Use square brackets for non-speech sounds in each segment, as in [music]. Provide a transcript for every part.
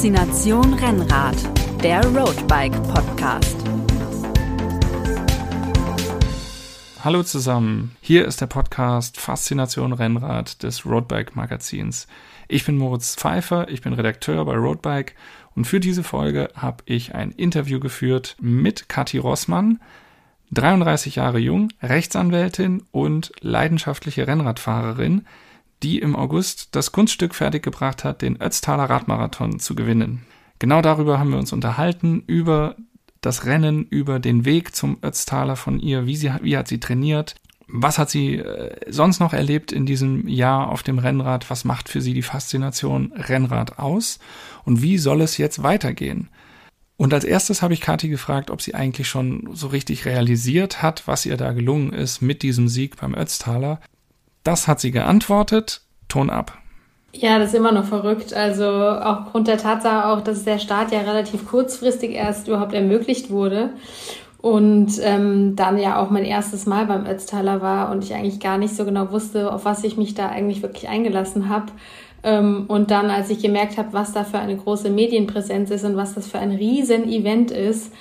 Faszination Rennrad, der Roadbike Podcast. Hallo zusammen, hier ist der Podcast Faszination Rennrad des Roadbike Magazins. Ich bin Moritz Pfeiffer, ich bin Redakteur bei Roadbike und für diese Folge habe ich ein Interview geführt mit Kathi Rossmann, 33 Jahre jung, Rechtsanwältin und leidenschaftliche Rennradfahrerin, die im August das Kunststück fertiggebracht hat, den Ötztaler Radmarathon zu gewinnen. Genau darüber haben wir uns unterhalten, über das Rennen, über den Weg zum Ötztaler von ihr, wie, sie, wie hat sie trainiert, was hat sie äh, sonst noch erlebt in diesem Jahr auf dem Rennrad, was macht für sie die Faszination Rennrad aus und wie soll es jetzt weitergehen. Und als erstes habe ich Kathi gefragt, ob sie eigentlich schon so richtig realisiert hat, was ihr da gelungen ist mit diesem Sieg beim Ötztaler. Das hat sie geantwortet. Ton ab. Ja, das ist immer noch verrückt. Also aufgrund der Tatsache auch, dass der Start ja relativ kurzfristig erst überhaupt ermöglicht wurde und ähm, dann ja auch mein erstes Mal beim Ötztaler war und ich eigentlich gar nicht so genau wusste, auf was ich mich da eigentlich wirklich eingelassen habe. Ähm, und dann, als ich gemerkt habe, was da für eine große Medienpräsenz ist und was das für ein Riesen-Event ist,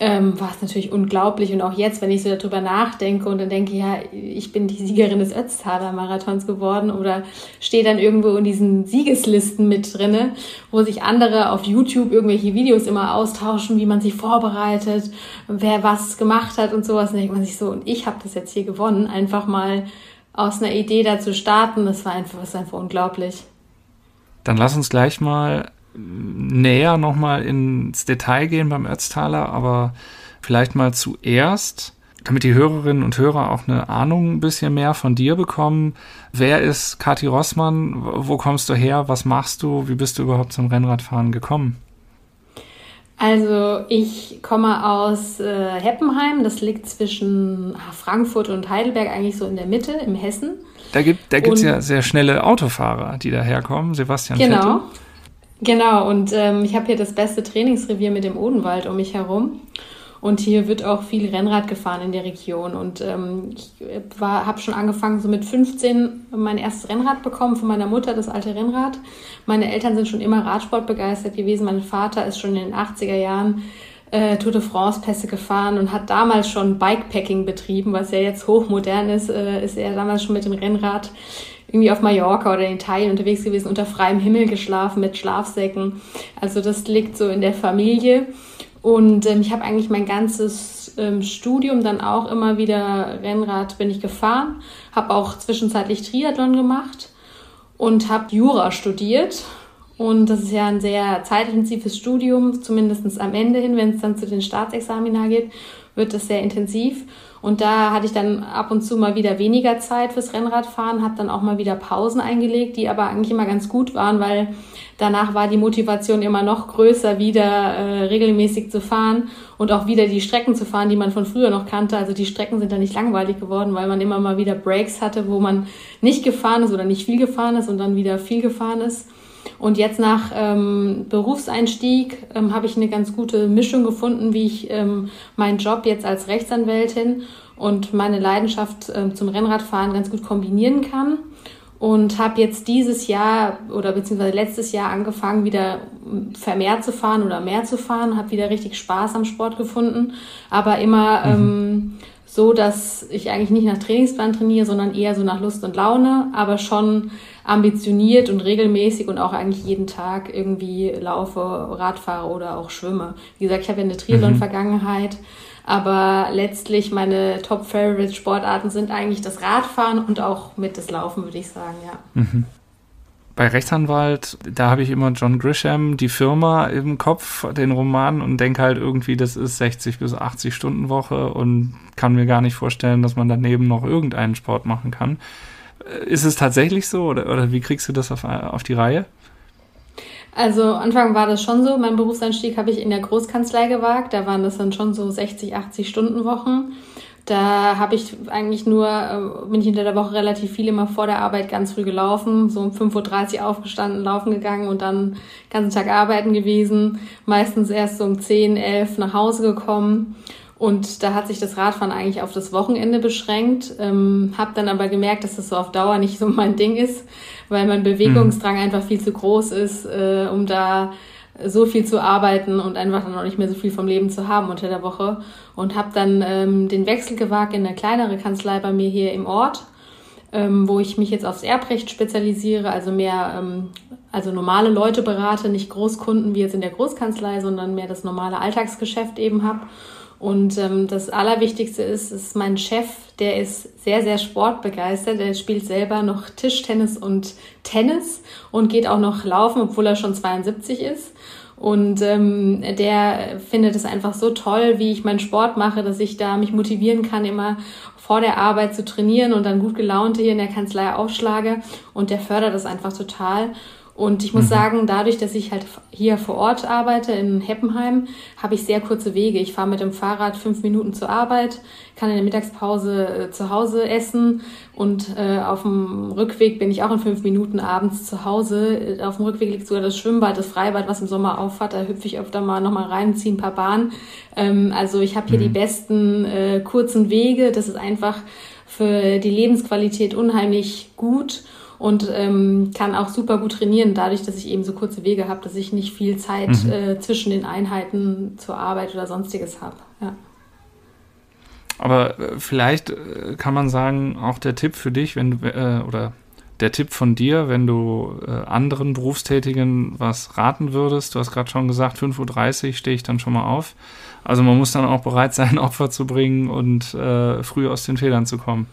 ähm, war es natürlich unglaublich. Und auch jetzt, wenn ich so darüber nachdenke und dann denke, ja, ich bin die Siegerin des Ötztaler Marathons geworden oder stehe dann irgendwo in diesen Siegeslisten mit drinne, wo sich andere auf YouTube irgendwelche Videos immer austauschen, wie man sich vorbereitet, wer was gemacht hat und sowas. dann denkt man sich so, und ich habe das jetzt hier gewonnen, einfach mal aus einer Idee da zu starten, das war einfach, das ist einfach unglaublich. Dann lass uns gleich mal näher nochmal ins Detail gehen beim Ötztaler, aber vielleicht mal zuerst, damit die Hörerinnen und Hörer auch eine Ahnung ein bisschen mehr von dir bekommen. Wer ist Kathi Rossmann? Wo kommst du her? Was machst du? Wie bist du überhaupt zum Rennradfahren gekommen? Also ich komme aus äh, Heppenheim, das liegt zwischen Frankfurt und Heidelberg, eigentlich so in der Mitte, im Hessen. Da gibt es da ja sehr schnelle Autofahrer, die daherkommen. Sebastian genau. Vettel. Genau, und ähm, ich habe hier das beste Trainingsrevier mit dem Odenwald um mich herum. Und hier wird auch viel Rennrad gefahren in der Region. Und ähm, ich habe schon angefangen, so mit 15 mein erstes Rennrad bekommen von meiner Mutter, das alte Rennrad. Meine Eltern sind schon immer Radsport begeistert gewesen. Mein Vater ist schon in den 80er Jahren äh, Tour de France-Pässe gefahren und hat damals schon Bikepacking betrieben, was ja jetzt hochmodern ist, äh, ist er damals schon mit dem Rennrad irgendwie auf Mallorca oder in Italien unterwegs gewesen, unter freiem Himmel geschlafen mit Schlafsäcken. Also das liegt so in der Familie. Und ähm, ich habe eigentlich mein ganzes ähm, Studium dann auch immer wieder Rennrad bin ich gefahren, habe auch zwischenzeitlich Triathlon gemacht und habe Jura studiert. Und das ist ja ein sehr zeitintensives Studium, zumindest am Ende hin, wenn es dann zu den Staatsexamina geht, wird das sehr intensiv. Und da hatte ich dann ab und zu mal wieder weniger Zeit fürs Rennradfahren, habe dann auch mal wieder Pausen eingelegt, die aber eigentlich immer ganz gut waren, weil danach war die Motivation immer noch größer, wieder äh, regelmäßig zu fahren und auch wieder die Strecken zu fahren, die man von früher noch kannte. Also die Strecken sind dann nicht langweilig geworden, weil man immer mal wieder Breaks hatte, wo man nicht gefahren ist oder nicht viel gefahren ist und dann wieder viel gefahren ist. Und jetzt nach ähm, Berufseinstieg ähm, habe ich eine ganz gute Mischung gefunden, wie ich ähm, meinen Job jetzt als Rechtsanwältin und meine Leidenschaft ähm, zum Rennradfahren ganz gut kombinieren kann. Und habe jetzt dieses Jahr oder beziehungsweise letztes Jahr angefangen, wieder vermehrt zu fahren oder mehr zu fahren, habe wieder richtig Spaß am Sport gefunden, aber immer mhm. ähm, so, dass ich eigentlich nicht nach Trainingsplan trainiere, sondern eher so nach Lust und Laune, aber schon ambitioniert und regelmäßig und auch eigentlich jeden Tag irgendwie laufe, Radfahre oder auch schwimme. Wie gesagt, ich habe ja eine Triathlon-Vergangenheit, aber letztlich meine Top-Favorite-Sportarten sind eigentlich das Radfahren und auch mit das Laufen, würde ich sagen, ja. Mhm bei Rechtsanwalt, da habe ich immer John Grisham, die Firma im Kopf, den Roman und denke halt irgendwie, das ist 60 bis 80 Stunden Woche und kann mir gar nicht vorstellen, dass man daneben noch irgendeinen Sport machen kann. Äh, ist es tatsächlich so oder, oder wie kriegst du das auf, auf die Reihe? Also Anfang war das schon so. Mein Berufseinstieg habe ich in der Großkanzlei gewagt. Da waren das dann schon so 60, 80 Stunden Wochen. Da habe ich eigentlich nur, äh, bin ich hinter der Woche relativ viel immer vor der Arbeit ganz früh gelaufen, so um 5.30 Uhr aufgestanden, laufen gegangen und dann den ganzen Tag arbeiten gewesen. Meistens erst so um 10, 11 nach Hause gekommen. Und da hat sich das Radfahren eigentlich auf das Wochenende beschränkt. Ähm, habe dann aber gemerkt, dass das so auf Dauer nicht so mein Ding ist, weil mein Bewegungsdrang mhm. einfach viel zu groß ist, äh, um da so viel zu arbeiten und einfach dann auch nicht mehr so viel vom Leben zu haben unter der Woche. Und habe dann ähm, den Wechsel gewagt in eine kleinere Kanzlei bei mir hier im Ort, ähm, wo ich mich jetzt aufs Erbrecht spezialisiere, also mehr, ähm, also normale Leute berate, nicht Großkunden wie jetzt in der Großkanzlei, sondern mehr das normale Alltagsgeschäft eben habe. Und ähm, das Allerwichtigste ist, ist mein Chef, der ist sehr, sehr sportbegeistert. Der spielt selber noch Tischtennis und Tennis und geht auch noch laufen, obwohl er schon 72 ist. Und ähm, der findet es einfach so toll, wie ich meinen Sport mache, dass ich da mich motivieren kann, immer vor der Arbeit zu trainieren und dann gut gelaunte hier in der Kanzlei aufschlage. Und der fördert das einfach total. Und ich muss mhm. sagen, dadurch, dass ich halt hier vor Ort arbeite in Heppenheim, habe ich sehr kurze Wege. Ich fahre mit dem Fahrrad fünf Minuten zur Arbeit, kann in der Mittagspause äh, zu Hause essen und äh, auf dem Rückweg bin ich auch in fünf Minuten abends zu Hause. Auf dem Rückweg liegt sogar das Schwimmbad, das Freibad, was im Sommer auffahrt. Da hüpfe ich öfter mal nochmal rein, ziehe ein paar Bahnen. Ähm, also ich habe hier mhm. die besten äh, kurzen Wege. Das ist einfach für die Lebensqualität unheimlich gut und ähm, kann auch super gut trainieren, dadurch, dass ich eben so kurze Wege habe, dass ich nicht viel Zeit mhm. äh, zwischen den Einheiten zur Arbeit oder sonstiges habe. Ja. Aber äh, vielleicht äh, kann man sagen, auch der Tipp für dich, wenn du äh, oder der Tipp von dir, wenn du äh, anderen Berufstätigen was raten würdest, du hast gerade schon gesagt, 5.30 Uhr stehe ich dann schon mal auf. Also man muss dann auch bereit sein, [laughs] Opfer zu bringen und äh, früh aus den Federn zu kommen.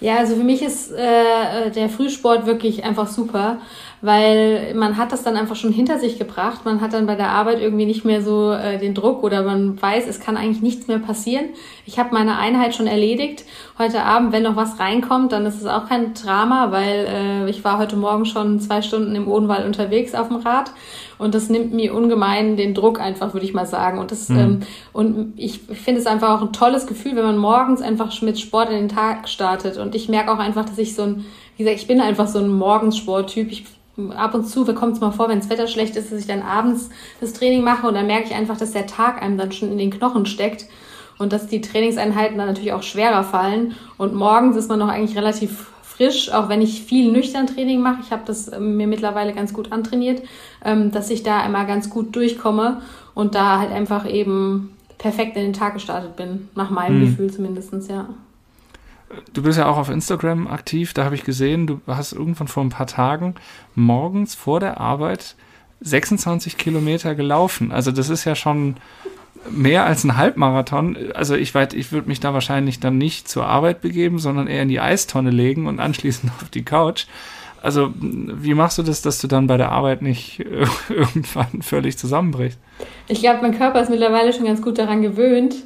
Ja, also für mich ist äh, der Frühsport wirklich einfach super weil man hat das dann einfach schon hinter sich gebracht. Man hat dann bei der Arbeit irgendwie nicht mehr so äh, den Druck oder man weiß, es kann eigentlich nichts mehr passieren. Ich habe meine Einheit schon erledigt. Heute Abend, wenn noch was reinkommt, dann ist es auch kein Drama, weil äh, ich war heute Morgen schon zwei Stunden im Odenwald unterwegs auf dem Rad und das nimmt mir ungemein den Druck einfach, würde ich mal sagen. Und das mhm. ähm, und ich finde es einfach auch ein tolles Gefühl, wenn man morgens einfach mit Sport in den Tag startet. Und ich merke auch einfach, dass ich so ein, wie gesagt, ich bin einfach so ein Morgensporttyp. Ich ab und zu kommt es mal vor, wenn das Wetter schlecht ist, dass ich dann abends das Training mache und dann merke ich einfach, dass der Tag einem dann schon in den Knochen steckt und dass die Trainingseinheiten dann natürlich auch schwerer fallen. Und morgens ist man noch eigentlich relativ frisch, auch wenn ich viel nüchtern Training mache. Ich habe das ähm, mir mittlerweile ganz gut antrainiert, ähm, dass ich da immer ganz gut durchkomme und da halt einfach eben perfekt in den Tag gestartet bin, nach meinem hm. Gefühl zumindestens ja. Du bist ja auch auf Instagram aktiv, da habe ich gesehen, du hast irgendwann vor ein paar Tagen morgens vor der Arbeit 26 Kilometer gelaufen. Also das ist ja schon mehr als ein Halbmarathon. Also ich weiß, ich würde mich da wahrscheinlich dann nicht zur Arbeit begeben, sondern eher in die Eistonne legen und anschließend [laughs] auf die Couch. Also wie machst du das, dass du dann bei der Arbeit nicht [laughs] irgendwann völlig zusammenbrichst? Ich glaube, mein Körper ist mittlerweile schon ganz gut daran gewöhnt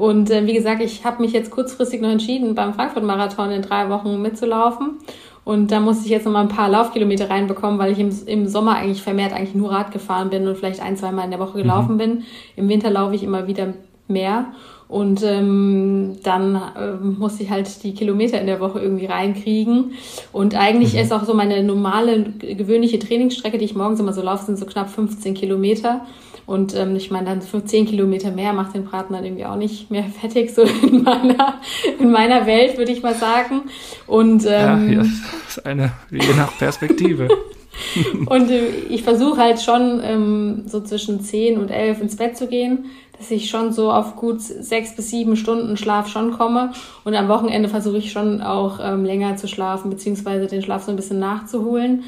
und äh, wie gesagt, ich habe mich jetzt kurzfristig noch entschieden, beim Frankfurt-Marathon in drei Wochen mitzulaufen. Und da musste ich jetzt noch mal ein paar Laufkilometer reinbekommen, weil ich im, im Sommer eigentlich vermehrt eigentlich nur Rad gefahren bin und vielleicht ein, zwei Mal in der Woche gelaufen mhm. bin. Im Winter laufe ich immer wieder mehr. Und ähm, dann äh, musste ich halt die Kilometer in der Woche irgendwie reinkriegen. Und eigentlich mhm. ist auch so meine normale, gewöhnliche Trainingsstrecke, die ich morgens immer so laufe, sind so knapp 15 Kilometer. Und ähm, ich meine, dann für 10 Kilometer mehr macht den Braten dann irgendwie auch nicht mehr [laughs] fettig, so in meiner, in meiner Welt, würde ich mal sagen. Und, ähm, ja, das ist eine, je nach Perspektive. [laughs] und äh, ich versuche halt schon ähm, so zwischen 10 und 11 ins Bett zu gehen, dass ich schon so auf gut sechs bis sieben Stunden Schlaf schon komme. Und am Wochenende versuche ich schon auch ähm, länger zu schlafen, beziehungsweise den Schlaf so ein bisschen nachzuholen.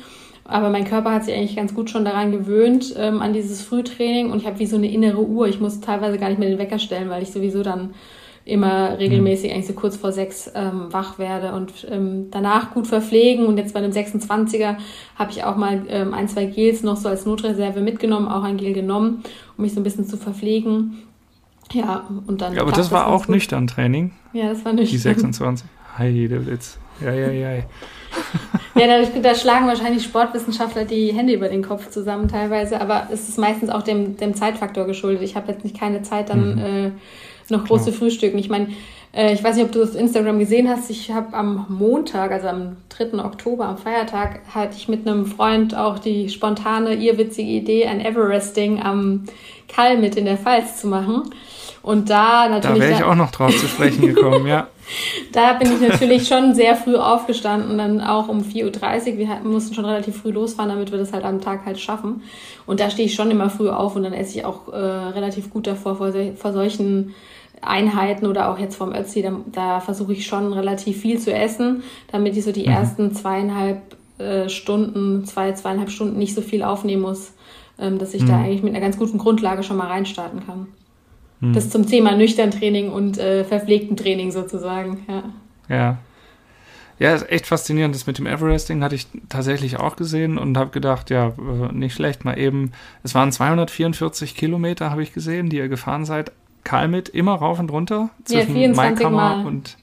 Aber mein Körper hat sich eigentlich ganz gut schon daran gewöhnt, ähm, an dieses Frühtraining. Und ich habe wie so eine innere Uhr. Ich muss teilweise gar nicht mehr den Wecker stellen, weil ich sowieso dann immer regelmäßig mhm. eigentlich so kurz vor sechs ähm, wach werde und ähm, danach gut verpflegen. Und jetzt bei einem 26er habe ich auch mal ähm, ein, zwei Gels noch so als Notreserve mitgenommen, auch ein Gel genommen, um mich so ein bisschen zu verpflegen. Ja, und dann. Ja, aber das war auch gut. nüchtern Training. Ja, das war nüchtern. Die 26. Hi, der Witz. Ja, ja, ja. [laughs] ja, da, da, schlagen wahrscheinlich Sportwissenschaftler die Hände über den Kopf zusammen teilweise, aber es ist meistens auch dem, dem Zeitfaktor geschuldet. Ich habe jetzt nicht keine Zeit, dann mhm. äh, noch große Klar. Frühstücken. Ich meine, äh, ich weiß nicht, ob du das auf Instagram gesehen hast. Ich habe am Montag, also am 3. Oktober, am Feiertag, hatte ich mit einem Freund auch die spontane, irrwitzige Idee, ein Everesting am Kall mit in der Pfalz zu machen. Und da natürlich. Da wäre ich auch noch drauf zu sprechen gekommen, ja. [laughs] da bin ich natürlich schon sehr früh aufgestanden, dann auch um 4.30 Uhr. Wir mussten schon relativ früh losfahren, damit wir das halt am Tag halt schaffen. Und da stehe ich schon immer früh auf und dann esse ich auch äh, relativ gut davor vor, vor solchen Einheiten oder auch jetzt vom Ötzi, da, da versuche ich schon relativ viel zu essen, damit ich so die mhm. ersten zweieinhalb äh, Stunden, zwei, zweieinhalb Stunden nicht so viel aufnehmen muss, ähm, dass ich mhm. da eigentlich mit einer ganz guten Grundlage schon mal reinstarten kann. Mhm. Das zum Thema nüchtern Training und äh, verpflegten Training sozusagen, ja. Ja. Ja, ist echt faszinierend. Das mit dem Everesting hatte ich tatsächlich auch gesehen und habe gedacht, ja, äh, nicht schlecht, mal eben. Es waren 244 Kilometer, habe ich gesehen, die ihr gefahren seid. Kalmit immer rauf und runter zwischen ja, Maikammer und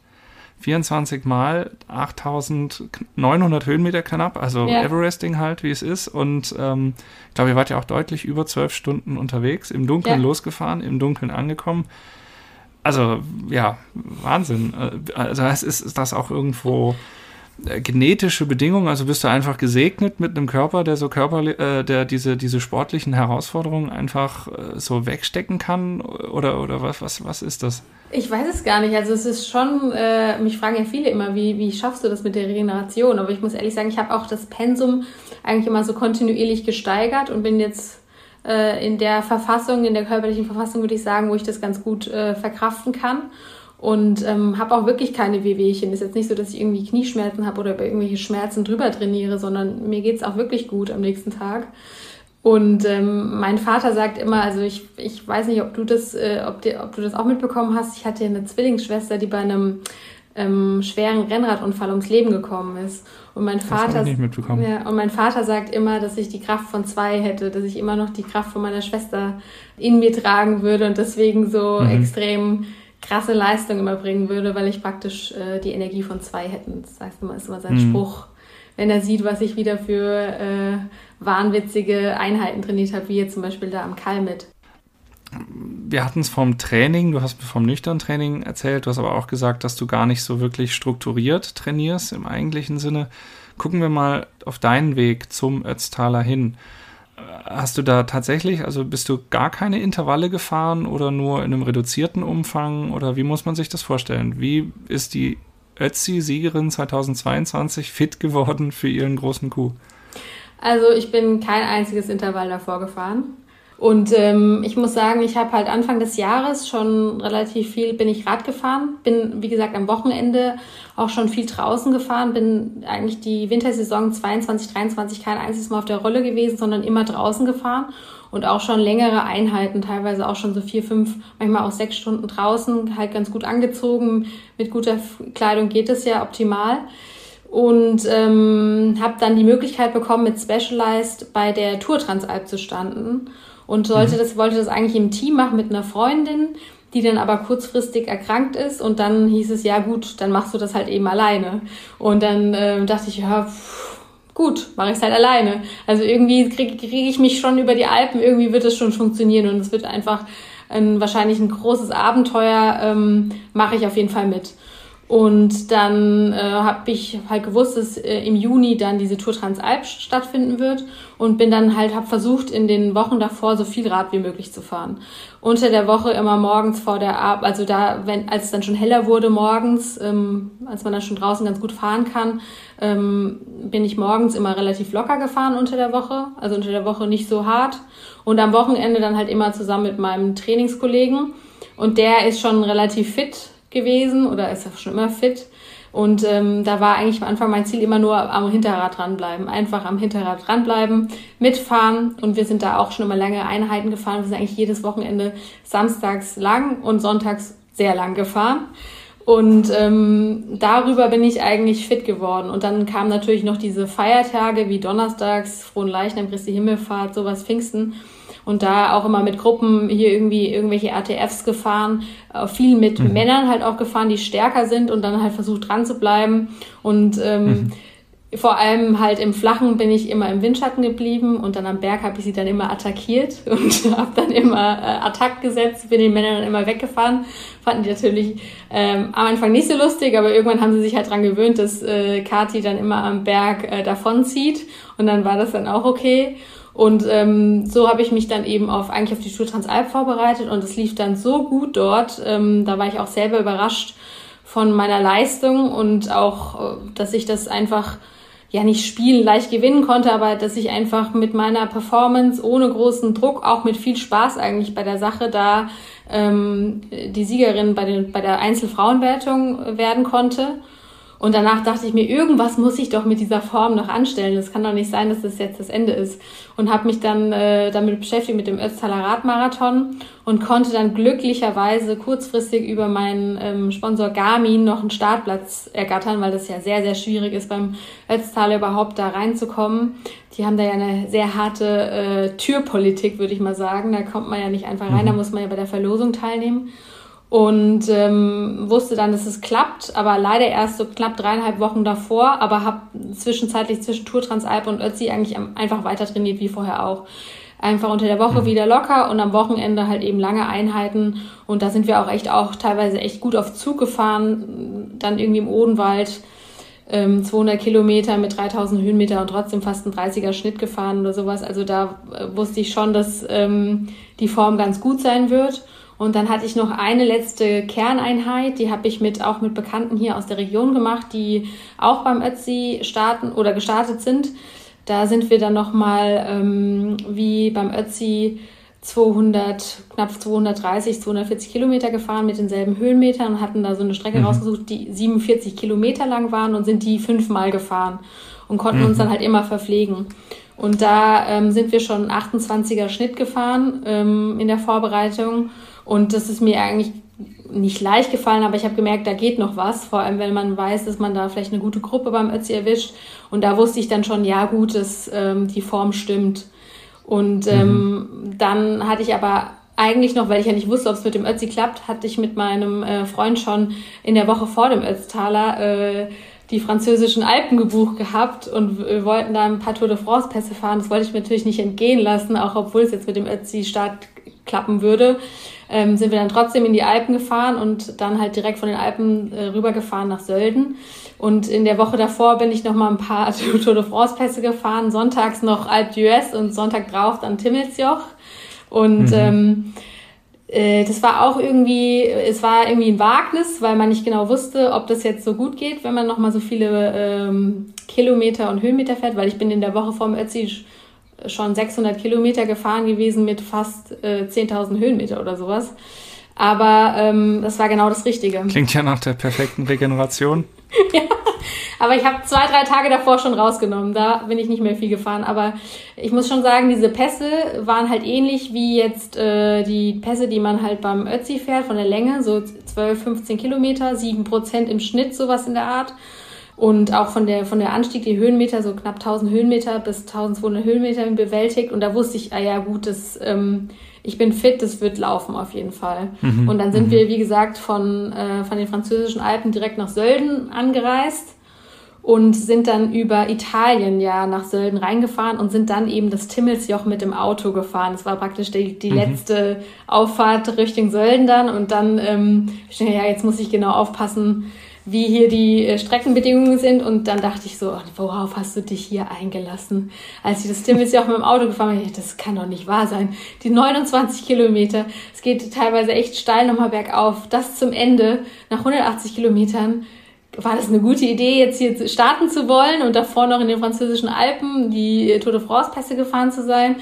24 Mal 8900 Höhenmeter knapp, also ja. Everesting halt, wie es ist. Und ähm, ich glaube, ihr wart ja auch deutlich über zwölf Stunden unterwegs, im Dunkeln ja. losgefahren, im Dunkeln angekommen. Also, ja, Wahnsinn. Äh, also, ist, ist das auch irgendwo genetische Bedingungen, also bist du einfach gesegnet mit einem Körper, der so körperlich, äh, der diese, diese sportlichen Herausforderungen einfach äh, so wegstecken kann? Oder, oder was, was, was ist das? Ich weiß es gar nicht. Also es ist schon, äh, mich fragen ja viele immer, wie, wie schaffst du das mit der Regeneration? Aber ich muss ehrlich sagen, ich habe auch das Pensum eigentlich immer so kontinuierlich gesteigert und bin jetzt äh, in der Verfassung, in der körperlichen Verfassung, würde ich sagen, wo ich das ganz gut äh, verkraften kann und ähm, habe auch wirklich keine Wehwehchen. Ist jetzt nicht so, dass ich irgendwie Knieschmerzen habe oder über irgendwelche Schmerzen drüber trainiere, sondern mir geht's auch wirklich gut am nächsten Tag. Und ähm, mein Vater sagt immer, also ich, ich weiß nicht, ob du das, äh, ob, dir, ob du das auch mitbekommen hast. Ich hatte eine Zwillingsschwester, die bei einem ähm, schweren Rennradunfall ums Leben gekommen ist. Und mein Vater, ja, und mein Vater sagt immer, dass ich die Kraft von zwei hätte, dass ich immer noch die Kraft von meiner Schwester in mir tragen würde und deswegen so mhm. extrem krasse Leistung immer bringen würde, weil ich praktisch äh, die Energie von zwei hätten. Das heißt immer, ist immer sein mhm. Spruch, wenn er sieht, was ich wieder für äh, wahnwitzige Einheiten trainiert habe, wie jetzt zum Beispiel da am Kalmit. Wir hatten es vom Training, du hast vom nüchtern Training erzählt, du hast aber auch gesagt, dass du gar nicht so wirklich strukturiert trainierst im eigentlichen Sinne. Gucken wir mal auf deinen Weg zum Ötztaler hin. Hast du da tatsächlich, also bist du gar keine Intervalle gefahren oder nur in einem reduzierten Umfang oder wie muss man sich das vorstellen? Wie ist die Ötzi-Siegerin 2022 fit geworden für ihren großen Coup? Also ich bin kein einziges Intervall davor gefahren. Und ähm, ich muss sagen, ich habe halt Anfang des Jahres schon relativ viel, bin ich Rad gefahren, bin wie gesagt am Wochenende auch schon viel draußen gefahren, bin eigentlich die Wintersaison 22, 23 kein einziges Mal auf der Rolle gewesen, sondern immer draußen gefahren. Und auch schon längere Einheiten, teilweise auch schon so vier, fünf, manchmal auch sechs Stunden draußen, halt ganz gut angezogen. Mit guter Kleidung geht es ja optimal. Und ähm, habe dann die Möglichkeit bekommen, mit Specialized bei der Tour Transalp zu standen und sollte mhm. das, wollte das eigentlich im Team machen mit einer Freundin, die dann aber kurzfristig erkrankt ist und dann hieß es, ja gut, dann machst du das halt eben alleine. Und dann äh, dachte ich, ja, pff, gut, mache ich es halt alleine. Also irgendwie kriege krieg ich mich schon über die Alpen, irgendwie wird es schon funktionieren und es wird einfach ein, wahrscheinlich ein großes Abenteuer, ähm, mache ich auf jeden Fall mit. Und dann äh, habe ich halt gewusst, dass äh, im Juni dann diese Tour Transalp stattfinden wird und bin dann halt, habe versucht, in den Wochen davor so viel Rad wie möglich zu fahren. Unter der Woche immer morgens vor der Arbeit, also da, wenn, als es dann schon heller wurde morgens, ähm, als man dann schon draußen ganz gut fahren kann, ähm, bin ich morgens immer relativ locker gefahren unter der Woche, also unter der Woche nicht so hart. Und am Wochenende dann halt immer zusammen mit meinem Trainingskollegen. Und der ist schon relativ fit gewesen oder ist auch schon immer fit. Und ähm, da war eigentlich am Anfang mein Ziel immer nur am Hinterrad dranbleiben. Einfach am Hinterrad dranbleiben, mitfahren. Und wir sind da auch schon immer lange Einheiten gefahren. Wir sind eigentlich jedes Wochenende samstags lang und sonntags sehr lang gefahren. Und ähm, darüber bin ich eigentlich fit geworden. Und dann kamen natürlich noch diese Feiertage wie Donnerstags, Frohen Leichnam, Christi Himmelfahrt, sowas, Pfingsten und da auch immer mit Gruppen hier irgendwie irgendwelche RTFs gefahren, äh, viel mit mhm. Männern halt auch gefahren, die stärker sind und dann halt versucht dran zu bleiben und ähm, mhm. Vor allem halt im Flachen bin ich immer im Windschatten geblieben und dann am Berg habe ich sie dann immer attackiert [laughs] und habe dann immer äh, Attack gesetzt, bin den Männern dann immer weggefahren. Fanden die natürlich ähm, am Anfang nicht so lustig, aber irgendwann haben sie sich halt dran gewöhnt, dass äh, Kati dann immer am Berg äh, davonzieht und dann war das dann auch okay. Und ähm, so habe ich mich dann eben auf eigentlich auf die Tour Transalp vorbereitet und es lief dann so gut dort. Ähm, da war ich auch selber überrascht von meiner Leistung und auch, äh, dass ich das einfach ja nicht spielen leicht gewinnen konnte, aber dass ich einfach mit meiner Performance ohne großen Druck, auch mit viel Spaß eigentlich bei der Sache da ähm, die Siegerin bei, den, bei der Einzelfrauenwertung werden konnte. Und danach dachte ich mir, irgendwas muss ich doch mit dieser Form noch anstellen. Es kann doch nicht sein, dass das jetzt das Ende ist. Und habe mich dann äh, damit beschäftigt mit dem Ötztaler Radmarathon und konnte dann glücklicherweise kurzfristig über meinen ähm, Sponsor Garmin noch einen Startplatz ergattern, weil das ja sehr, sehr schwierig ist, beim Ötztaler überhaupt da reinzukommen. Die haben da ja eine sehr harte äh, Türpolitik, würde ich mal sagen. Da kommt man ja nicht einfach rein, mhm. da muss man ja bei der Verlosung teilnehmen und ähm, wusste dann, dass es klappt, aber leider erst so knapp dreieinhalb Wochen davor, aber habe zwischenzeitlich zwischen Tour Transalp und Ötzi eigentlich einfach weiter trainiert wie vorher auch. Einfach unter der Woche mhm. wieder locker und am Wochenende halt eben lange Einheiten und da sind wir auch echt auch teilweise echt gut auf Zug gefahren, dann irgendwie im Odenwald ähm, 200 Kilometer mit 3000 Höhenmeter und trotzdem fast ein 30er Schnitt gefahren oder sowas. Also da äh, wusste ich schon, dass ähm, die Form ganz gut sein wird. Und dann hatte ich noch eine letzte Kerneinheit, die habe ich mit auch mit Bekannten hier aus der Region gemacht, die auch beim Ötzi starten oder gestartet sind. Da sind wir dann nochmal ähm, wie beim Ötzi 200, knapp 230, 240 Kilometer gefahren mit denselben Höhenmetern und hatten da so eine Strecke mhm. rausgesucht, die 47 Kilometer lang waren und sind die fünfmal gefahren und konnten mhm. uns dann halt immer verpflegen. Und da ähm, sind wir schon 28er Schnitt gefahren ähm, in der Vorbereitung und das ist mir eigentlich nicht leicht gefallen, aber ich habe gemerkt, da geht noch was, vor allem wenn man weiß, dass man da vielleicht eine gute Gruppe beim Ötzi erwischt. Und da wusste ich dann schon, ja gut, dass ähm, die Form stimmt. Und ähm, mhm. dann hatte ich aber eigentlich noch, weil ich ja nicht wusste, ob es mit dem Ötzi klappt, hatte ich mit meinem äh, Freund schon in der Woche vor dem Ötztaler äh, die französischen Alpen gebucht gehabt und wir wollten da ein paar Tour de France Pässe fahren. Das wollte ich mir natürlich nicht entgehen lassen, auch obwohl es jetzt mit dem Ötzi-Start klappen würde ähm, sind wir dann trotzdem in die Alpen gefahren und dann halt direkt von den Alpen äh, rübergefahren nach Sölden. Und in der Woche davor bin ich noch mal ein paar [laughs] Tour de France Pässe gefahren, sonntags noch Alpe d'Huez und Sonntag drauf dann Timmelsjoch. Und mhm. ähm, äh, das war auch irgendwie, es war irgendwie ein Wagnis, weil man nicht genau wusste, ob das jetzt so gut geht, wenn man noch mal so viele ähm, Kilometer und Höhenmeter fährt, weil ich bin in der Woche vorm Ötzi schon 600 Kilometer gefahren gewesen mit fast äh, 10.000 Höhenmeter oder sowas. Aber ähm, das war genau das Richtige. [laughs] Klingt ja nach der perfekten Regeneration. [laughs] ja, aber ich habe zwei, drei Tage davor schon rausgenommen. Da bin ich nicht mehr viel gefahren. Aber ich muss schon sagen, diese Pässe waren halt ähnlich wie jetzt äh, die Pässe, die man halt beim Ötzi fährt, von der Länge, so 12, 15 Kilometer, 7 Prozent im Schnitt, sowas in der Art. Und auch von der, von der Anstieg, die Höhenmeter, so knapp 1000 Höhenmeter bis 1200 Höhenmeter bewältigt. Und da wusste ich, ah ja, gut, das, ähm, ich bin fit, das wird laufen auf jeden Fall. Mhm. Und dann sind mhm. wir, wie gesagt, von, äh, von den französischen Alpen direkt nach Sölden angereist und sind dann über Italien ja nach Sölden reingefahren und sind dann eben das Timmelsjoch mit dem Auto gefahren. Das war praktisch die, die mhm. letzte Auffahrt Richtung Sölden dann und dann, ähm, ja, jetzt muss ich genau aufpassen, wie hier die äh, Streckenbedingungen sind. Und dann dachte ich so, worauf hast du dich hier eingelassen? Als ich das Tim ist ja auch mit dem Auto gefahren bin, das kann doch nicht wahr sein. Die 29 Kilometer, es geht teilweise echt steil nochmal bergauf. Das zum Ende, nach 180 Kilometern, war das eine gute Idee, jetzt hier starten zu wollen und davor noch in den französischen Alpen die Tour de France-Pässe gefahren zu sein.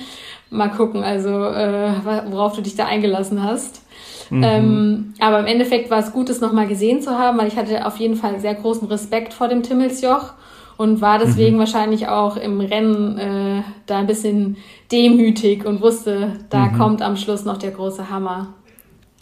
Mal gucken, also äh, worauf du dich da eingelassen hast. Mhm. Ähm, aber im Endeffekt war es gut, es nochmal gesehen zu haben, weil ich hatte auf jeden Fall sehr großen Respekt vor dem Timmelsjoch und war deswegen mhm. wahrscheinlich auch im Rennen äh, da ein bisschen demütig und wusste, da mhm. kommt am Schluss noch der große Hammer.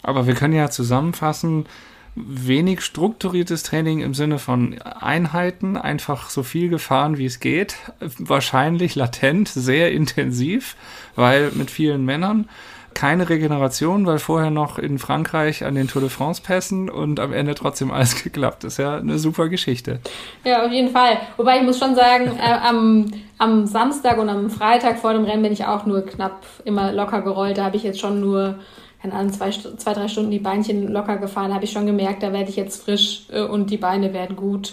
Aber wir können ja zusammenfassen, wenig strukturiertes Training im Sinne von Einheiten, einfach so viel gefahren, wie es geht, wahrscheinlich latent, sehr intensiv, weil mit vielen Männern keine Regeneration, weil vorher noch in Frankreich an den Tour de France Pässen und am Ende trotzdem alles [laughs] geklappt. Das ist ja eine super Geschichte. Ja, auf jeden Fall. Wobei ich muss schon sagen, äh, am, am Samstag und am Freitag vor dem Rennen bin ich auch nur knapp immer locker gerollt. Da habe ich jetzt schon nur keine Ahnung, zwei, zwei, drei Stunden die Beinchen locker gefahren, habe ich schon gemerkt, da werde ich jetzt frisch äh, und die Beine werden gut.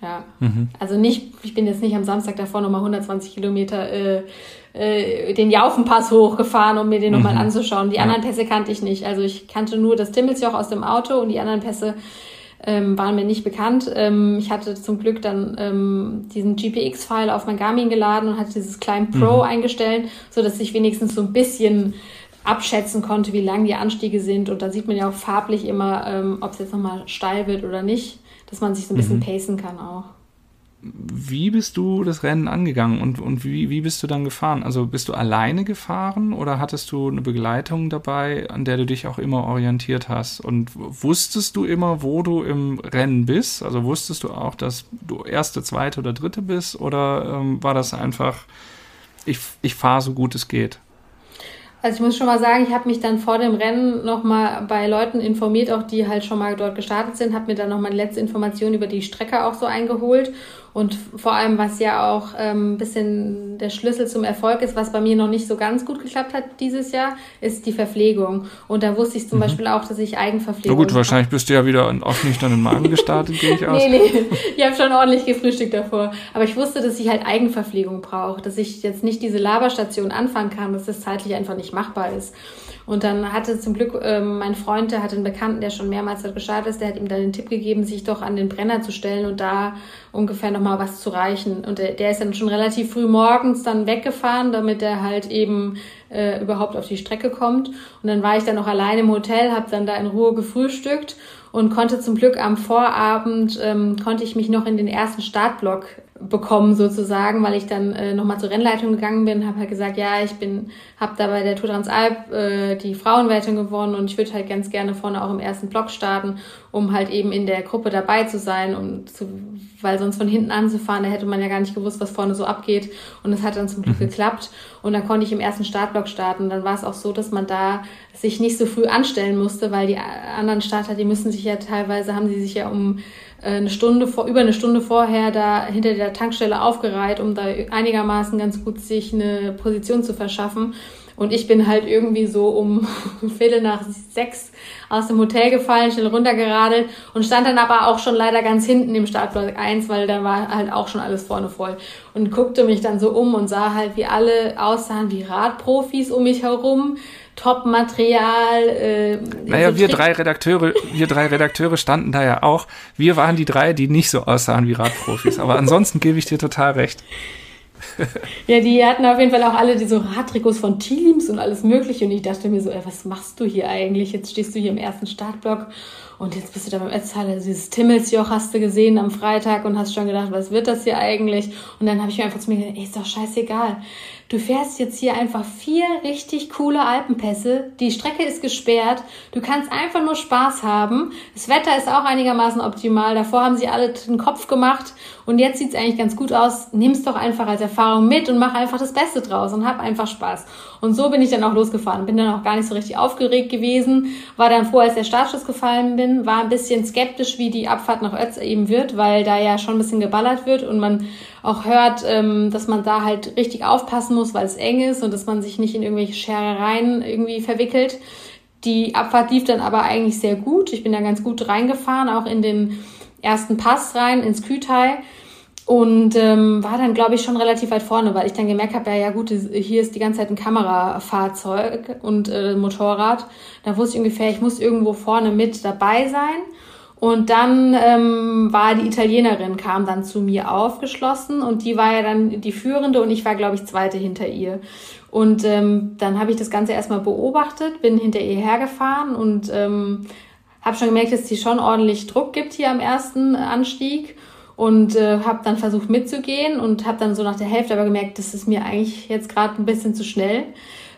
Ja. Mhm. Also nicht, ich bin jetzt nicht am Samstag davor nochmal 120 Kilometer äh, äh, den Jaufenpass hochgefahren, um mir den mhm. nochmal anzuschauen. Die ja. anderen Pässe kannte ich nicht. Also ich kannte nur das Timmelsjoch aus dem Auto und die anderen Pässe ähm, waren mir nicht bekannt. Ähm, ich hatte zum Glück dann ähm, diesen GPX-File auf mein Garmin geladen und hatte dieses Climb Pro mhm. eingestellt, so dass ich wenigstens so ein bisschen abschätzen konnte, wie lang die Anstiege sind. Und da sieht man ja auch farblich immer, ähm, ob es jetzt nochmal steil wird oder nicht, dass man sich so ein bisschen mhm. pacen kann auch. Wie bist du das Rennen angegangen und, und wie, wie bist du dann gefahren? Also bist du alleine gefahren oder hattest du eine Begleitung dabei, an der du dich auch immer orientiert hast? Und wusstest du immer, wo du im Rennen bist? Also wusstest du auch, dass du erste, zweite oder dritte bist? Oder ähm, war das einfach, ich, ich fahre so gut es geht? Also ich muss schon mal sagen, ich habe mich dann vor dem Rennen nochmal bei Leuten informiert, auch die halt schon mal dort gestartet sind, habe mir dann nochmal letzte Informationen über die Strecke auch so eingeholt und vor allem, was ja auch ähm, ein bisschen der Schlüssel zum Erfolg ist, was bei mir noch nicht so ganz gut geklappt hat dieses Jahr, ist die Verpflegung. Und da wusste ich zum mhm. Beispiel auch, dass ich Eigenverpflegung. Na gut, wahrscheinlich bist du ja wieder auf nüchternen Magen gestartet, gehe ich [laughs] aus. nee, nee, ich habe schon ordentlich gefrühstückt davor. Aber ich wusste, dass ich halt Eigenverpflegung brauche, dass ich jetzt nicht diese Laberstation anfangen kann, dass das zeitlich einfach nicht machbar ist. Und dann hatte zum Glück ähm, mein Freund, der hatte einen Bekannten, der schon mehrmals dort gestartet ist, der hat ihm dann den Tipp gegeben, sich doch an den Brenner zu stellen und da ungefähr nochmal was zu reichen. Und der, der ist dann schon relativ früh morgens dann weggefahren, damit er halt eben äh, überhaupt auf die Strecke kommt. Und dann war ich dann noch allein im Hotel, habe dann da in Ruhe gefrühstückt und konnte zum Glück am Vorabend, ähm, konnte ich mich noch in den ersten Startblock bekommen sozusagen, weil ich dann äh, nochmal zur Rennleitung gegangen bin, habe halt gesagt, ja, ich bin, habe da bei der Tour Transalp äh, die Frauenwertung gewonnen und ich würde halt ganz gerne vorne auch im ersten Block starten, um halt eben in der Gruppe dabei zu sein und zu, weil sonst von hinten anzufahren, da hätte man ja gar nicht gewusst, was vorne so abgeht und es hat dann zum Glück mhm. geklappt und dann konnte ich im ersten Startblock starten. Dann war es auch so, dass man da sich nicht so früh anstellen musste, weil die anderen Starter, die müssen sich ja teilweise, haben sie sich ja um eine Stunde vor, über eine Stunde vorher da hinter der Tankstelle aufgereiht, um da einigermaßen ganz gut sich eine Position zu verschaffen. Und ich bin halt irgendwie so um [laughs] Viertel nach sechs aus dem Hotel gefallen, schnell runtergeradelt und stand dann aber auch schon leider ganz hinten im Startblock 1, weil da war halt auch schon alles vorne voll. Und guckte mich dann so um und sah halt, wie alle aussahen wie Radprofis um mich herum Top-Material. Äh, naja, so wir drei Redakteure, wir drei Redakteure standen da ja auch. Wir waren die drei, die nicht so aussahen wie Radprofis. Aber ansonsten gebe ich dir total recht. [laughs] ja, die hatten auf jeden Fall auch alle diese Radtrikots von Teams und alles Mögliche. Und ich dachte mir so, ey, was machst du hier eigentlich? Jetzt stehst du hier im ersten Startblock und jetzt bist du da beim Etzhaler. Dieses Timmelsjoch hast du gesehen am Freitag und hast schon gedacht, was wird das hier eigentlich? Und dann habe ich mir einfach zu mir gedacht, ey, ist doch scheißegal. Du fährst jetzt hier einfach vier richtig coole Alpenpässe. Die Strecke ist gesperrt. Du kannst einfach nur Spaß haben. Das Wetter ist auch einigermaßen optimal. Davor haben sie alle den Kopf gemacht. Und jetzt sieht's eigentlich ganz gut aus. Nimm's doch einfach als Erfahrung mit und mach einfach das Beste draus und hab einfach Spaß. Und so bin ich dann auch losgefahren. Bin dann auch gar nicht so richtig aufgeregt gewesen. War dann froh, als der Startschuss gefallen bin. War ein bisschen skeptisch, wie die Abfahrt nach Ötz eben wird, weil da ja schon ein bisschen geballert wird und man auch hört, ähm, dass man da halt richtig aufpassen muss, weil es eng ist und dass man sich nicht in irgendwelche Scherereien irgendwie verwickelt. Die Abfahrt lief dann aber eigentlich sehr gut. Ich bin da ganz gut reingefahren, auch in den ersten Pass rein, ins Kütai. Und ähm, war dann, glaube ich, schon relativ weit vorne, weil ich dann gemerkt habe, ja, ja gut, hier ist die ganze Zeit ein Kamerafahrzeug und äh, Motorrad. Da wusste ich ungefähr, ich muss irgendwo vorne mit dabei sein. Und dann ähm, war die Italienerin, kam dann zu mir aufgeschlossen und die war ja dann die Führende und ich war, glaube ich, Zweite hinter ihr. Und ähm, dann habe ich das Ganze erstmal beobachtet, bin hinter ihr hergefahren und ähm, habe schon gemerkt, dass sie schon ordentlich Druck gibt hier am ersten Anstieg und äh, habe dann versucht mitzugehen und habe dann so nach der Hälfte aber gemerkt, das ist mir eigentlich jetzt gerade ein bisschen zu schnell.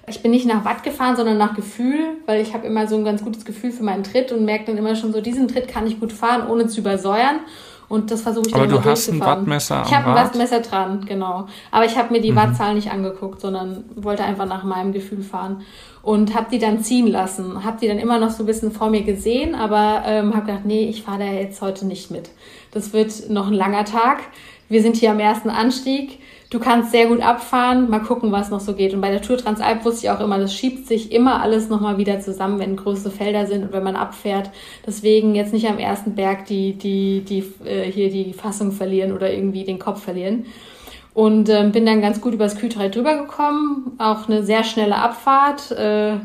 Ich bin nicht nach Watt gefahren, sondern nach Gefühl, weil ich habe immer so ein ganz gutes Gefühl für meinen Tritt und merke dann immer schon so, diesen Tritt kann ich gut fahren, ohne zu übersäuern. Und das versuche ich dann Aber immer du hast ein Wattmesser Ich habe ein Wattmesser dran, genau. Aber ich habe mir die mhm. Wattzahl nicht angeguckt, sondern wollte einfach nach meinem Gefühl fahren. Und habe die dann ziehen lassen. Habe die dann immer noch so ein bisschen vor mir gesehen, aber ähm, habe gedacht, nee, ich fahre da jetzt heute nicht mit. Das wird noch ein langer Tag. Wir sind hier am ersten Anstieg du kannst sehr gut abfahren, mal gucken, was noch so geht. Und bei der Tour Transalp wusste ich auch immer, das schiebt sich immer alles nochmal wieder zusammen, wenn große Felder sind und wenn man abfährt. Deswegen jetzt nicht am ersten Berg die, die, die, äh, hier die Fassung verlieren oder irgendwie den Kopf verlieren. Und ähm, bin dann ganz gut übers Q3 drüber gekommen. Auch eine sehr schnelle Abfahrt. Äh,